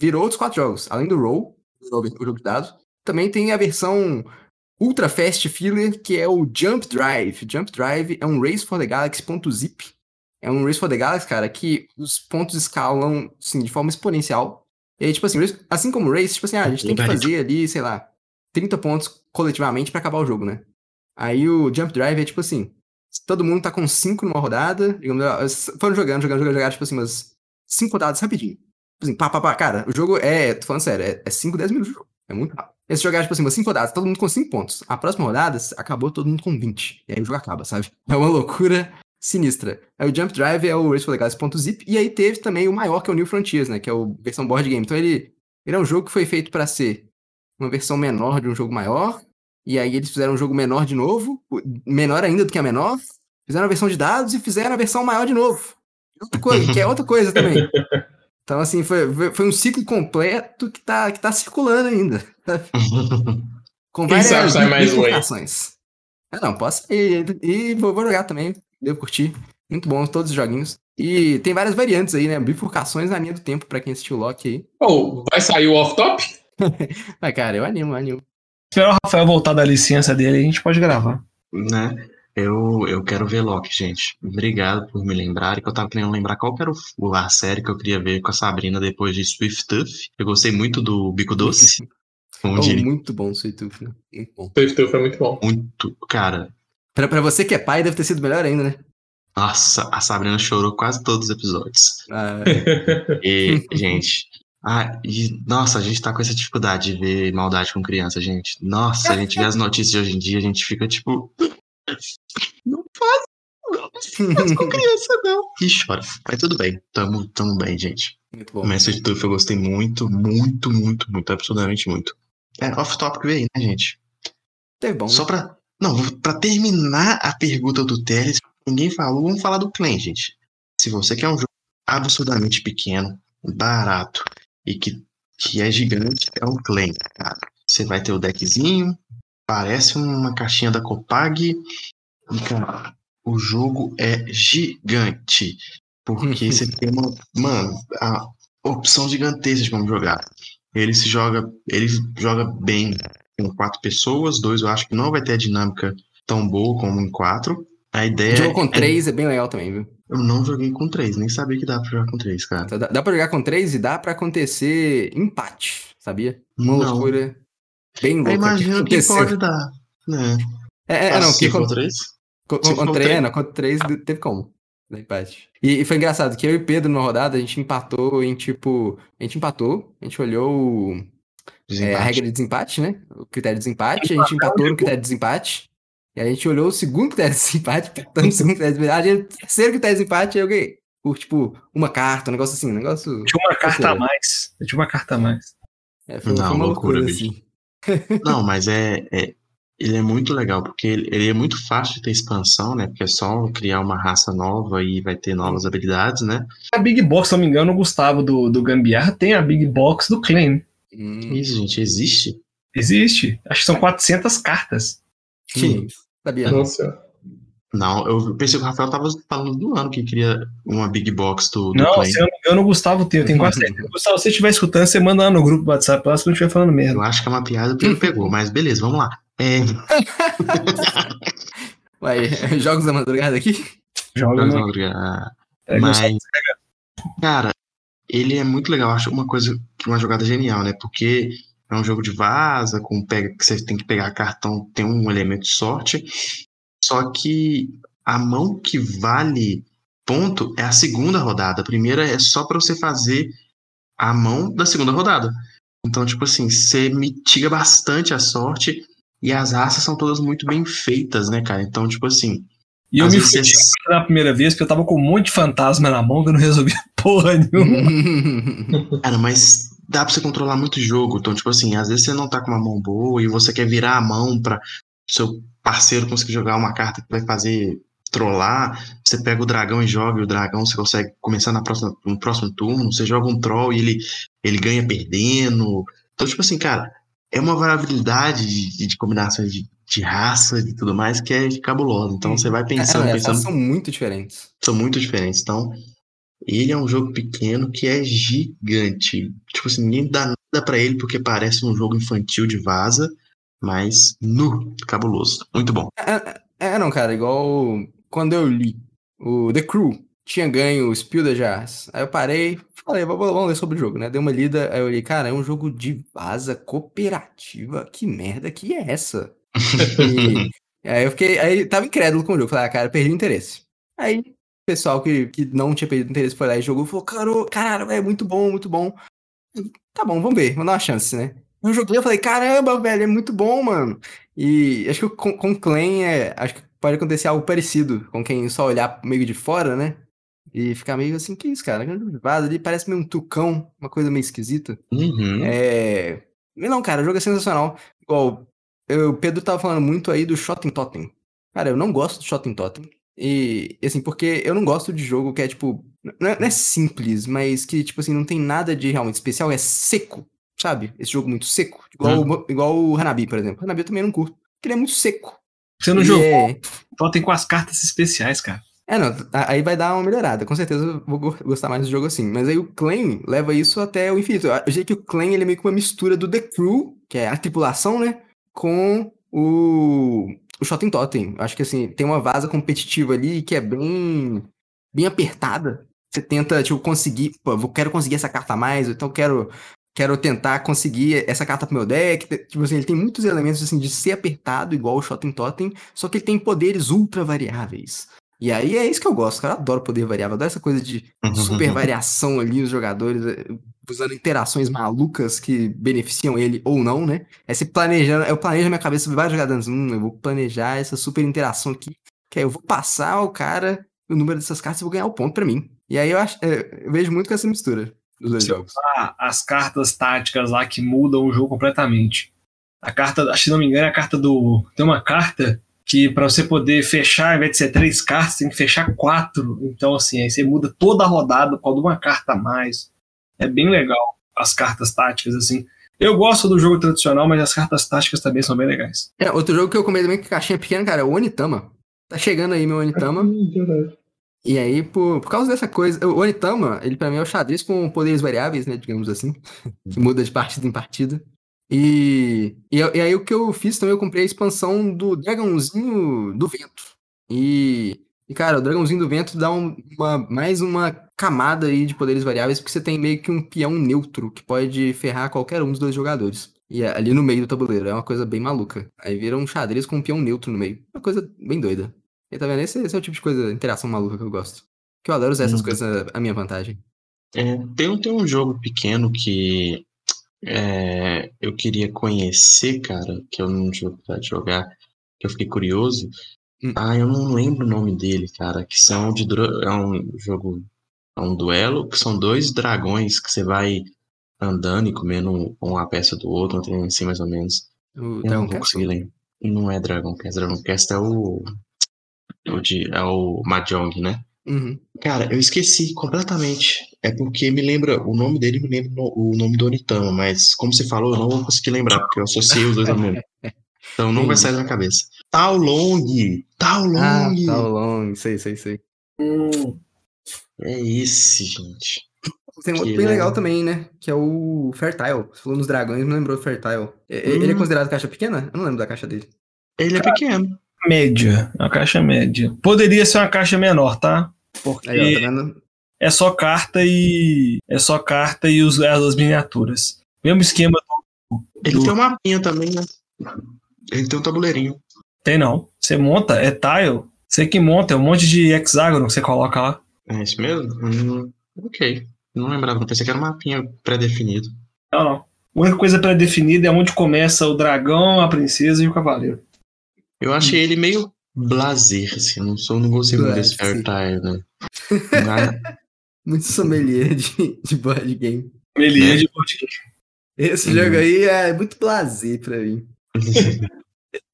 virou outros quatro jogos. Além do Roll, o jogo de dados, também tem a versão Ultra Fast Filler, que é o Jump Drive. Jump Drive é um Race for the Galaxy.zip. É um Race for the Galaxy, cara, que os pontos escalam, assim, de forma exponencial. E aí, tipo assim, assim como o Race, tipo assim, ah, a gente tem que fazer ali, sei lá, 30 pontos coletivamente para acabar o jogo, né? Aí o Jump Drive é tipo assim, todo mundo tá com 5 numa rodada, digamos, foram jogando, jogando, jogando, jogando, tipo assim, umas 5 rodadas rapidinho. Assim, pá, pá, pá, cara, o jogo é, tô falando sério, é 5, é 10 minutos de jogo. É muito rápido. Esse jogar, tipo assim, umas 5 rodadas, todo mundo com 5 pontos. A próxima rodada, acabou todo mundo com 20. E aí o jogo acaba, sabe? É uma loucura sinistra. Aí o Jump Drive é o Race for the Galaxy.zip. E aí teve também o maior, que é o New Frontiers, né? Que é o versão board game. Então ele, ele é um jogo que foi feito para ser uma versão menor de um jogo maior. E aí eles fizeram um jogo menor de novo. Menor ainda do que a menor. Fizeram a versão de dados e fizeram a versão maior de novo. Outra coisa, que é outra coisa também. Então, assim, foi, foi um ciclo completo que tá, que tá circulando ainda. Com várias Quem sabe sai mais um Ah, não, posso ir. E vou, vou jogar também. Devo curtir. Muito bom, todos os joguinhos. E tem várias variantes aí, né? Bifurcações na linha do tempo pra quem assistiu o Loki aí. Oh, vai sair o off-top? Mas, cara, eu animo, eu animo. Esperar o Rafael voltar da licença dele, a gente pode gravar. Né? Eu, eu quero ver Loki, gente. Obrigado por me lembrar. Que eu tava querendo lembrar qual era o, a série que eu queria ver com a Sabrina depois de Swift Tooth. Eu gostei muito do Bico Doce. oh, muito bom Sweet Tooth, né? Muito bom. Swift Tooth é muito bom. Muito, cara. Pra, pra você que é pai, deve ter sido melhor ainda, né? Nossa, a Sabrina chorou quase todos os episódios. Ah. e, gente, ah, e, nossa, a gente tá com essa dificuldade de ver maldade com criança, gente. Nossa, a gente vê as notícias de hoje em dia, a gente fica tipo. Não faz, não faz com criança, não. E chora. Mas tudo bem, tamo, tamo bem, gente. Muito bom. Message Tooth eu gostei muito, muito, muito, muito, absolutamente muito. É, off-topic veio aí, né, gente? Teve bom. Só né? pra. Não, pra terminar a pergunta do Teles, ninguém falou, vamos falar do Clan, gente. Se você quer um jogo absurdamente pequeno, barato e que, que é gigante, é o Clan, cara. Você vai ter o deckzinho, parece uma caixinha da Copag, e, cara, o jogo é gigante. Porque você tem uma. Mano, a opção gigantesca de como jogar. Ele se joga. Ele joga bem com quatro pessoas. Dois eu acho que não vai ter a dinâmica tão boa como em quatro. A ideia. Jogo com é... três é bem legal também, viu? Eu não joguei com três, nem sabia que dá pra jogar com três, cara. Dá, dá pra jogar com três e dá pra acontecer empate, sabia? Uma não. loucura bem louca. Imagino que, que pode dar. Né? É, é, não, que com três? Com, com, com três, não, com três teve como. Dá empate. E, e foi engraçado que eu e Pedro, na rodada, a gente empatou em tipo. A gente empatou, a gente olhou o, é, a regra de desempate, né? O critério de desempate, a gente empatou no critério de desempate. E a gente olhou o segundo critério de desempate, empatamos o segundo critério de desempate. A terceiro critério de desempate, eu ganhei. Por, tipo, uma carta, um negócio assim, um negócio. Tinha uma carta a mais. Tinha uma carta a mais. É, foi, Não, foi uma loucura, loucura assim. Não, mas é, é, ele é muito legal, porque ele, ele, é muito fácil de ter expansão, né? Porque é só criar uma raça nova e vai ter novas habilidades, né? A Big Box, se não me engano, o Gustavo do, do Gambiarra tem a Big Box do Claim. Hum. Isso, gente, existe? Existe. Acho que são 400 cartas. Sim. Sabia. Nossa. Não, eu pensei que o Rafael tava falando do ano que queria uma Big Box do, do Não, se eu não me engano, o Gustavo tem. Eu tenho quase certeza. Gustavo, se você estiver escutando, você manda lá no grupo do WhatsApp lá se não estiver falando mesmo. Eu acho que é uma piada que ele pegou, mas beleza, vamos lá. É... Vai, jogos da madrugada aqui? Jogos da madrugada. É, mas, cara, ele é muito legal. Acho uma coisa, uma jogada genial, né? Porque é um jogo de vaza, com pega, que você tem que pegar cartão, tem um elemento de sorte. Só que a mão que vale ponto é a segunda rodada. A primeira é só para você fazer a mão da segunda rodada. Então, tipo assim, você mitiga bastante a sorte e as raças são todas muito bem feitas, né, cara? Então, tipo assim. E eu me fudi você... na primeira vez, porque eu tava com um monte de fantasma na mão que eu não resolvia porra nenhuma. cara, mas dá pra você controlar muito o jogo. Então, tipo assim, às vezes você não tá com uma mão boa e você quer virar a mão pra seu parceiro conseguir jogar uma carta que vai fazer trollar, você pega o dragão e joga, e o dragão você consegue começar na próxima, no próximo turno, você joga um troll e ele, ele ganha perdendo. Então, tipo assim, cara, é uma variabilidade de, de combinações de, de raça e tudo mais que é cabulosa. Então você vai pensando, é, pensando. São muito diferentes. São muito diferentes. Então, ele é um jogo pequeno que é gigante. Tipo assim, ninguém dá nada para ele porque parece um jogo infantil de vaza, mas nu, cabuloso. Muito bom. É, é, é não, cara, igual quando eu li o The Crew, tinha ganho o Spill the Jars. Aí eu parei, falei, vamos ler sobre o jogo, né? Dei uma lida, aí eu olhei, cara, é um jogo de vaza cooperativa. Que merda que é essa? e aí eu fiquei, aí tava incrédulo com o jogo. Falei, ah, cara, perdi o interesse. Aí o pessoal que, que não tinha perdido o interesse foi lá e jogou, falou, cara, cara, é muito bom, muito bom. Tá bom, vamos ver, vamos dar uma chance, né? Eu joguei, eu falei, caramba, velho, é muito bom, mano. E acho que com, com Clan é, acho que pode acontecer algo parecido com quem só olhar meio de fora, né? E ficar meio assim, que isso, cara? Vaza ali parece meio um tucão, uma coisa meio esquisita. Uhum. É. Não, cara, o jogo é sensacional. Igual, eu, o Pedro tava falando muito aí do Shot Totem. Cara, eu não gosto do Shot Totem. E, assim, porque eu não gosto de jogo que é, tipo, não é, não é, simples, mas que, tipo assim, não tem nada de realmente especial, é seco, sabe? Esse jogo muito seco. Igual, o, igual o Hanabi, por exemplo. Hanabi eu também não curto, porque ele é muito seco. Você não jogou é... Totem com as cartas especiais, cara. É, não, aí vai dar uma melhorada. Com certeza eu vou gostar mais do jogo assim. Mas aí o Claim leva isso até o infinito. Eu achei que o Claim ele é meio que uma mistura do The Crew, que é a tripulação, né? Com o, o Shotten Totem. Acho que assim, tem uma vaza competitiva ali que é bem, bem apertada. Você tenta, tipo, conseguir. Pô, eu quero conseguir essa carta a mais, então quero quero tentar conseguir essa carta pro meu deck. Tipo assim, ele tem muitos elementos assim de ser apertado, igual o Shotten Totem, só que ele tem poderes ultra variáveis. E aí é isso que eu gosto, cara. Eu adoro poder variável, adoro essa coisa de super variação ali, os jogadores eh, usando interações malucas que beneficiam ele ou não, né? É se planejando, eu planejo na minha cabeça vários jogadores, hum, eu vou planejar essa super interação aqui, que aí eu vou passar o cara o número dessas cartas e vou ganhar o ponto para mim. E aí eu, acho, eh, eu vejo muito com essa mistura dos dois jogos. as cartas táticas lá que mudam o jogo completamente. A carta, se não me engano, é a carta do. Tem uma carta que para você poder fechar, ao invés de ser três cartas, tem que fechar quatro. Então, assim, aí você muda toda a rodada por causa de uma carta a mais. É bem legal as cartas táticas, assim. Eu gosto do jogo tradicional, mas as cartas táticas também são bem legais. É, outro jogo que eu comi também com caixinha pequena, cara, é o Onitama. Tá chegando aí meu Onitama. e aí, por, por causa dessa coisa, o Onitama, ele pra mim é o xadrez com poderes variáveis, né, digamos assim. que muda de partida em partida. E, e, e, aí o que eu fiz também, eu comprei a expansão do Dragãozinho do Vento. E, e cara, o Dragãozinho do Vento dá um, uma, mais uma camada aí de poderes variáveis, porque você tem meio que um peão neutro que pode ferrar qualquer um dos dois jogadores. E é ali no meio do tabuleiro, é uma coisa bem maluca. Aí vira um xadrez com um peão neutro no meio. Uma coisa bem doida. E tá vendo? Esse, esse é o tipo de coisa, interação maluca que eu gosto. Que eu adoro usar essas Hum. coisas a minha vantagem. É, tem, um- tem um jogo pequeno que é, eu queria conhecer, cara, que eu não tive oportunidade de jogar, que eu fiquei curioso. Hum. Ah, eu não lembro o nome dele, cara, que são de é um jogo, é um duelo, que são dois dragões que você vai andando e comendo uma peça do outro, um trem assim mais ou menos. O Eu Dragon não vou conseguir lembrar. Não é Dragon Quest, Dragon Quest é o, é o de, é o Mahjong, né? Uhum. Cara, eu esqueci completamente. É porque me lembra, o nome dele me lembra o nome do Onitama, mas como você falou, eu não vou conseguir lembrar, porque eu associei os dois ao mesmo. Então não vai sair da minha cabeça. Tao Long! Tao Ah, Long! tá long, sei, sei, sei. É esse, gente. Tem um outro bem é- legal também, né? Que é o Fertile. Você falou nos dragões, me lembrou do Fertile. E- Ele é Hum. considerado caixa pequena? Eu não lembro da caixa dele. Ele é pequeno. Média. Uma caixa média. Poderia ser uma caixa menor, tá? Porque Aí, ó, tá vendo? é só carta e. É só carta e os, as minhaturas. Mesmo esquema do. Ele do- tem um mapinha também, né? Ele tem um tabuleirinho. Tem não. Você monta, é tile. Você que monta, é um monte de hexágono que você coloca lá. É isso mesmo? Hum, ok. Não lembrava, não pensei que era um mapinha pré-definido. Não, não. A única coisa pré-definida é onde começa o dragão, a princesa e o cavaleiro. Eu achei ele meio blazer, assim. Não, sou, não gostei muito desse. Fairtile, né? Mas- Muito sommelier de, de board game. Ele É. é de board game. Esse Uhum. jogo aí é muito blazer pra mim.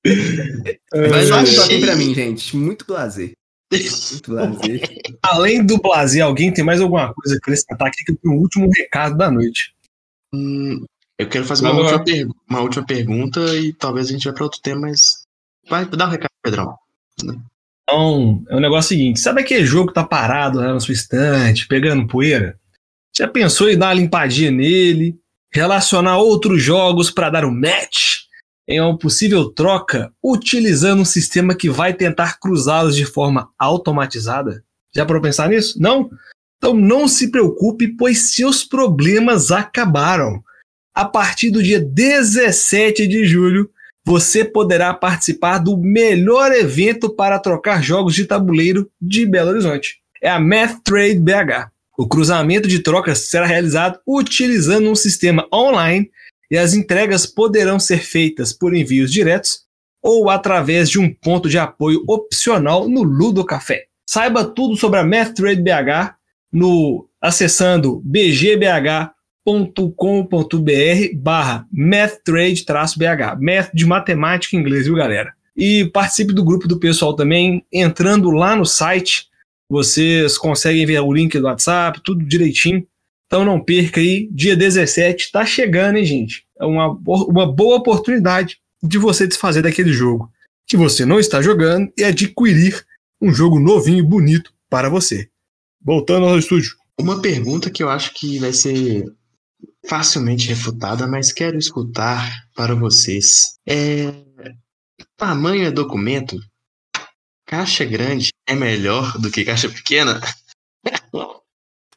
Mas Só eu um achei- pra mim, gente. Muito blazer. Muito blazer. Além do blazer, alguém tem mais alguma coisa a acrescentar aqui que eu tenho o último recado da noite. Hum, eu quero fazer uma última, uma última pergunta e talvez a gente vá para outro tema, mas. Vai, dá um recado, Pedrão. Então, é o negócio seguinte: sabe aquele jogo que tá parado lá na sua estante, pegando poeira? Já pensou em dar uma limpadinha nele, relacionar outros jogos para dar um match em uma possível troca, utilizando um sistema que vai tentar cruzá-los de forma automatizada? Já para pensar nisso? Não? Então não se preocupe, pois seus problemas acabaram. A partir do dia 17 de julho, você poderá participar do melhor evento para trocar jogos de tabuleiro de Belo Horizonte. É a Math Trade BH. O cruzamento de trocas será realizado utilizando um sistema online e as entregas poderão ser feitas por envios diretos ou através de um ponto de apoio opcional no Ludo Café. Saiba tudo sobre a Math Trade BH no acessando bgbh.com.br barra mathtrade-bh. Math de matemática em inglês, viu, galera? E participe do grupo do pessoal também, entrando lá no site. Vocês conseguem ver o link do WhatsApp, tudo direitinho. Então não perca aí, dia 17, tá chegando, hein, gente? É uma, uma boa oportunidade de você desfazer daquele jogo que você não está jogando e adquirir um jogo novinho e bonito para você. Voltando ao estúdio. Uma pergunta que eu acho que vai ser facilmente refutada, mas quero escutar para vocês. É. Tamanho é documento? Caixa grande é melhor do que caixa pequena?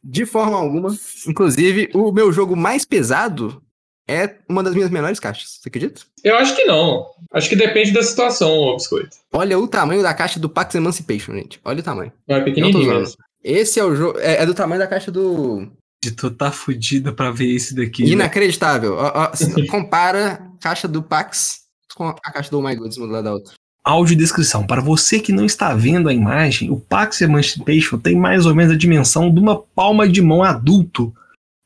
De forma alguma. Inclusive, o meu jogo mais pesado é uma das minhas menores caixas. Você acredita? Eu acho que não. Acho que depende da situação, ô Biscoito. Olha o tamanho da caixa do Pax Emancipation, gente. Olha o tamanho. É pequenininho. Esse é o jogo. É, é do tamanho da caixa do. De tu tá fudido pra ver esse daqui. né? Inacreditável. Ó, ó, se- compara a caixa do Pax com a caixa do Oh My Goods, uma do lado da outra. Audiodescrição. Para você que não está vendo a imagem, o Pax Emancipation tem mais ou menos a dimensão de uma palma de mão adulto,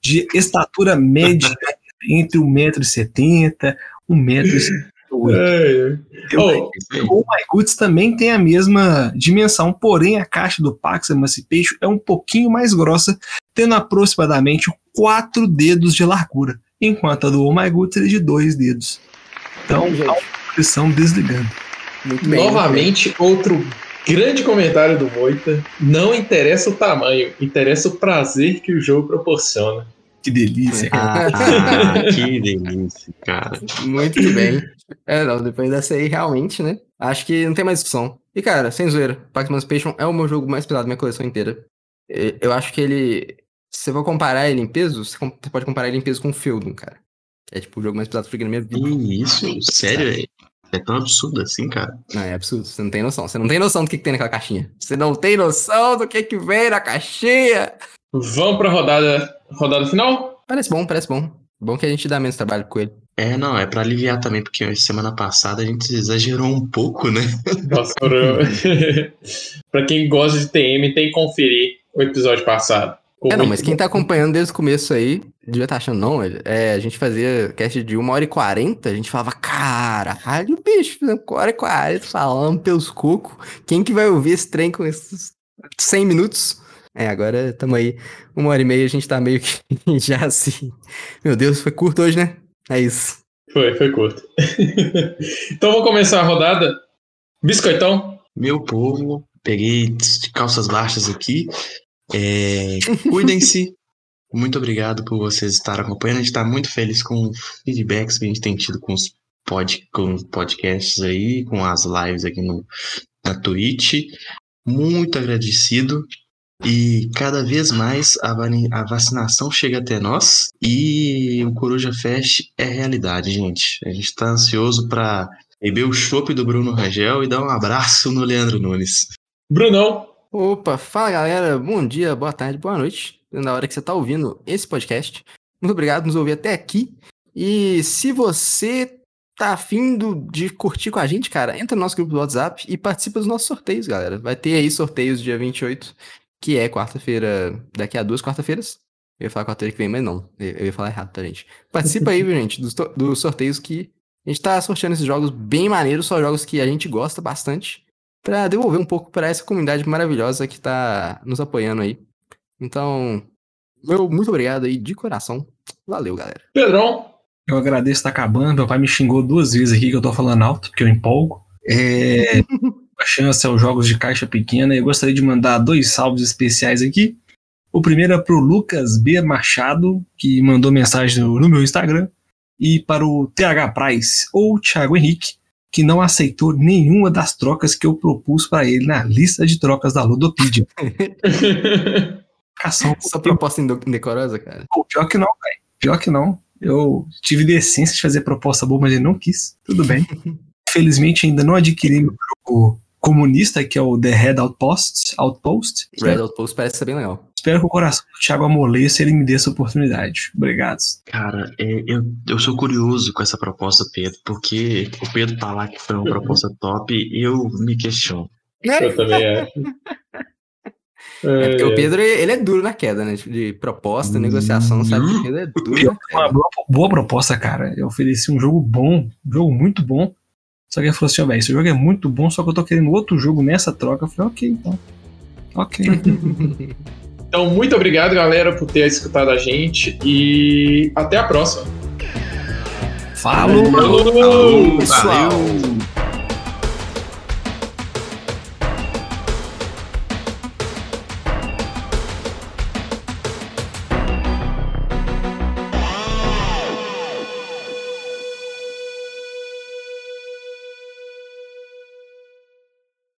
de estatura média entre 1,70m e 1,78m. É. Oh, O My Goods também tem a mesma dimensão, porém a caixa do Pax Emancipation é um pouquinho mais grossa, tendo aproximadamente 4 dedos de largura, enquanto a do Oh My Goods é de 2 dedos. Então, Gente. audiodescrição desligando. Muito bem. novamente, outro grande comentário do Moita. Não interessa o tamanho, interessa o prazer que o jogo proporciona. Que delícia, cara. Ah, que delícia, cara. Muito bem. É, não, depois dessa aí, realmente, né? Acho que não tem mais discussão. E, cara, sem zoeira, Pax Emancipation é o meu jogo mais pesado da minha coleção inteira. Eu acho que ele. Se você for comparar ele em peso, você pode comparar ele em peso com o Feudum, cara. Que é tipo o jogo mais pesado que eu joguei na minha vida. Que isso? Sério, velho? É tão absurdo assim, cara. Não, é absurdo. Você não tem noção. Você não tem noção do que, que tem naquela caixinha. Você não tem noção do que, que vem na caixinha. Vamos pra rodada, rodada final? Parece bom, parece bom. Bom que a gente dá menos trabalho com ele. É, não, é pra aliviar também, porque semana passada a gente exagerou um pouco, né? Nossa, pra quem gosta de TM, tem que conferir o episódio passado. É, não, mas quem tá acompanhando desde o começo aí, devia estar tá achando, não, é, a gente fazia cast de 1 hora e 40, a gente falava, caralho, bicho, 1 hora e 40 falando pelos cocos, quem que vai ouvir esse trem com esses 100 minutos? É, agora tamo aí, uma hora e meia, a gente tá meio que já assim, meu Deus, foi curto hoje, né? É isso. Foi, foi curto. então vou começar a rodada. Biscoitão. Meu povo, peguei calças baixas aqui, é, Cuidem-se. muito obrigado por vocês estarem acompanhando. A gente está muito feliz com os feedbacks que a gente tem tido com os, pod, com os podcasts aí, com as lives aqui no, na Twitch. Muito agradecido. E cada vez mais a, a vacinação chega até nós e o Coruja Fest é realidade, gente. A gente está ansioso para beber o chopp do Bruno Rangel e dar um abraço no Leandro Nunes. Brunão, Opa, fala galera, bom dia, boa tarde, boa noite, na hora que você está ouvindo esse podcast. Muito obrigado por nos ouvir até aqui. E se você tá afim de curtir com a gente, cara, entra no nosso grupo do WhatsApp e participa dos nossos sorteios, galera. Vai ter aí sorteios dia 28, que é quarta-feira, daqui a duas quarta-feiras. Eu ia falar quarta-feira que vem, mas não. Eu ia falar errado, tá, gente? Participa aí, gente, dos, dos sorteios que a gente tá sorteando esses jogos bem maneiros, só jogos que a gente gosta bastante para devolver um pouco para essa comunidade maravilhosa que está nos apoiando aí. Então, meu muito obrigado aí de coração. Valeu, galera. Pedrão. Eu agradeço tá acabando. Meu pai me xingou duas vezes aqui que eu tô falando alto, porque eu empolgo. É, a chance aos jogos de caixa pequena. Eu gostaria de mandar dois salves especiais aqui. O primeiro é para o Lucas B. Machado, que mandou mensagem no, no meu Instagram. E para o TH Price, ou Thiago Henrique, que não aceitou nenhuma das trocas que eu propus para ele na lista de trocas da Ludopedia. Cação. Só proposta indecorosa, cara? Pô, pior que não, velho. Pior que não. Eu tive decência de fazer proposta boa, mas ele não quis. Tudo bem. Felizmente ainda não adquiri meu jogo comunista, que é o The Red Outpost. Outpost. Red Outpost parece ser bem legal. Espero que o coração do Thiago amoleça e ele me dê essa oportunidade. Obrigado. Cara, é, eu, eu sou curioso com essa proposta, Pedro, porque o Pedro tá lá que foi uma proposta top e eu me questiono. Eu também acho. É, porque o Pedro, ele é duro na queda, né? De proposta, hum, negociação, sabe? O Pedro é duro. Uma boa, boa, proposta, cara. Eu ofereci um jogo bom, um jogo muito bom. Só que ele falou assim, ó, velho, esse jogo é muito bom, só que eu tô querendo outro jogo nessa troca. Eu falei, ok, então. Ok. Então, muito obrigado, galera, por ter escutado a gente e até a próxima. Falou, Falou, Falou pessoal! Valeu.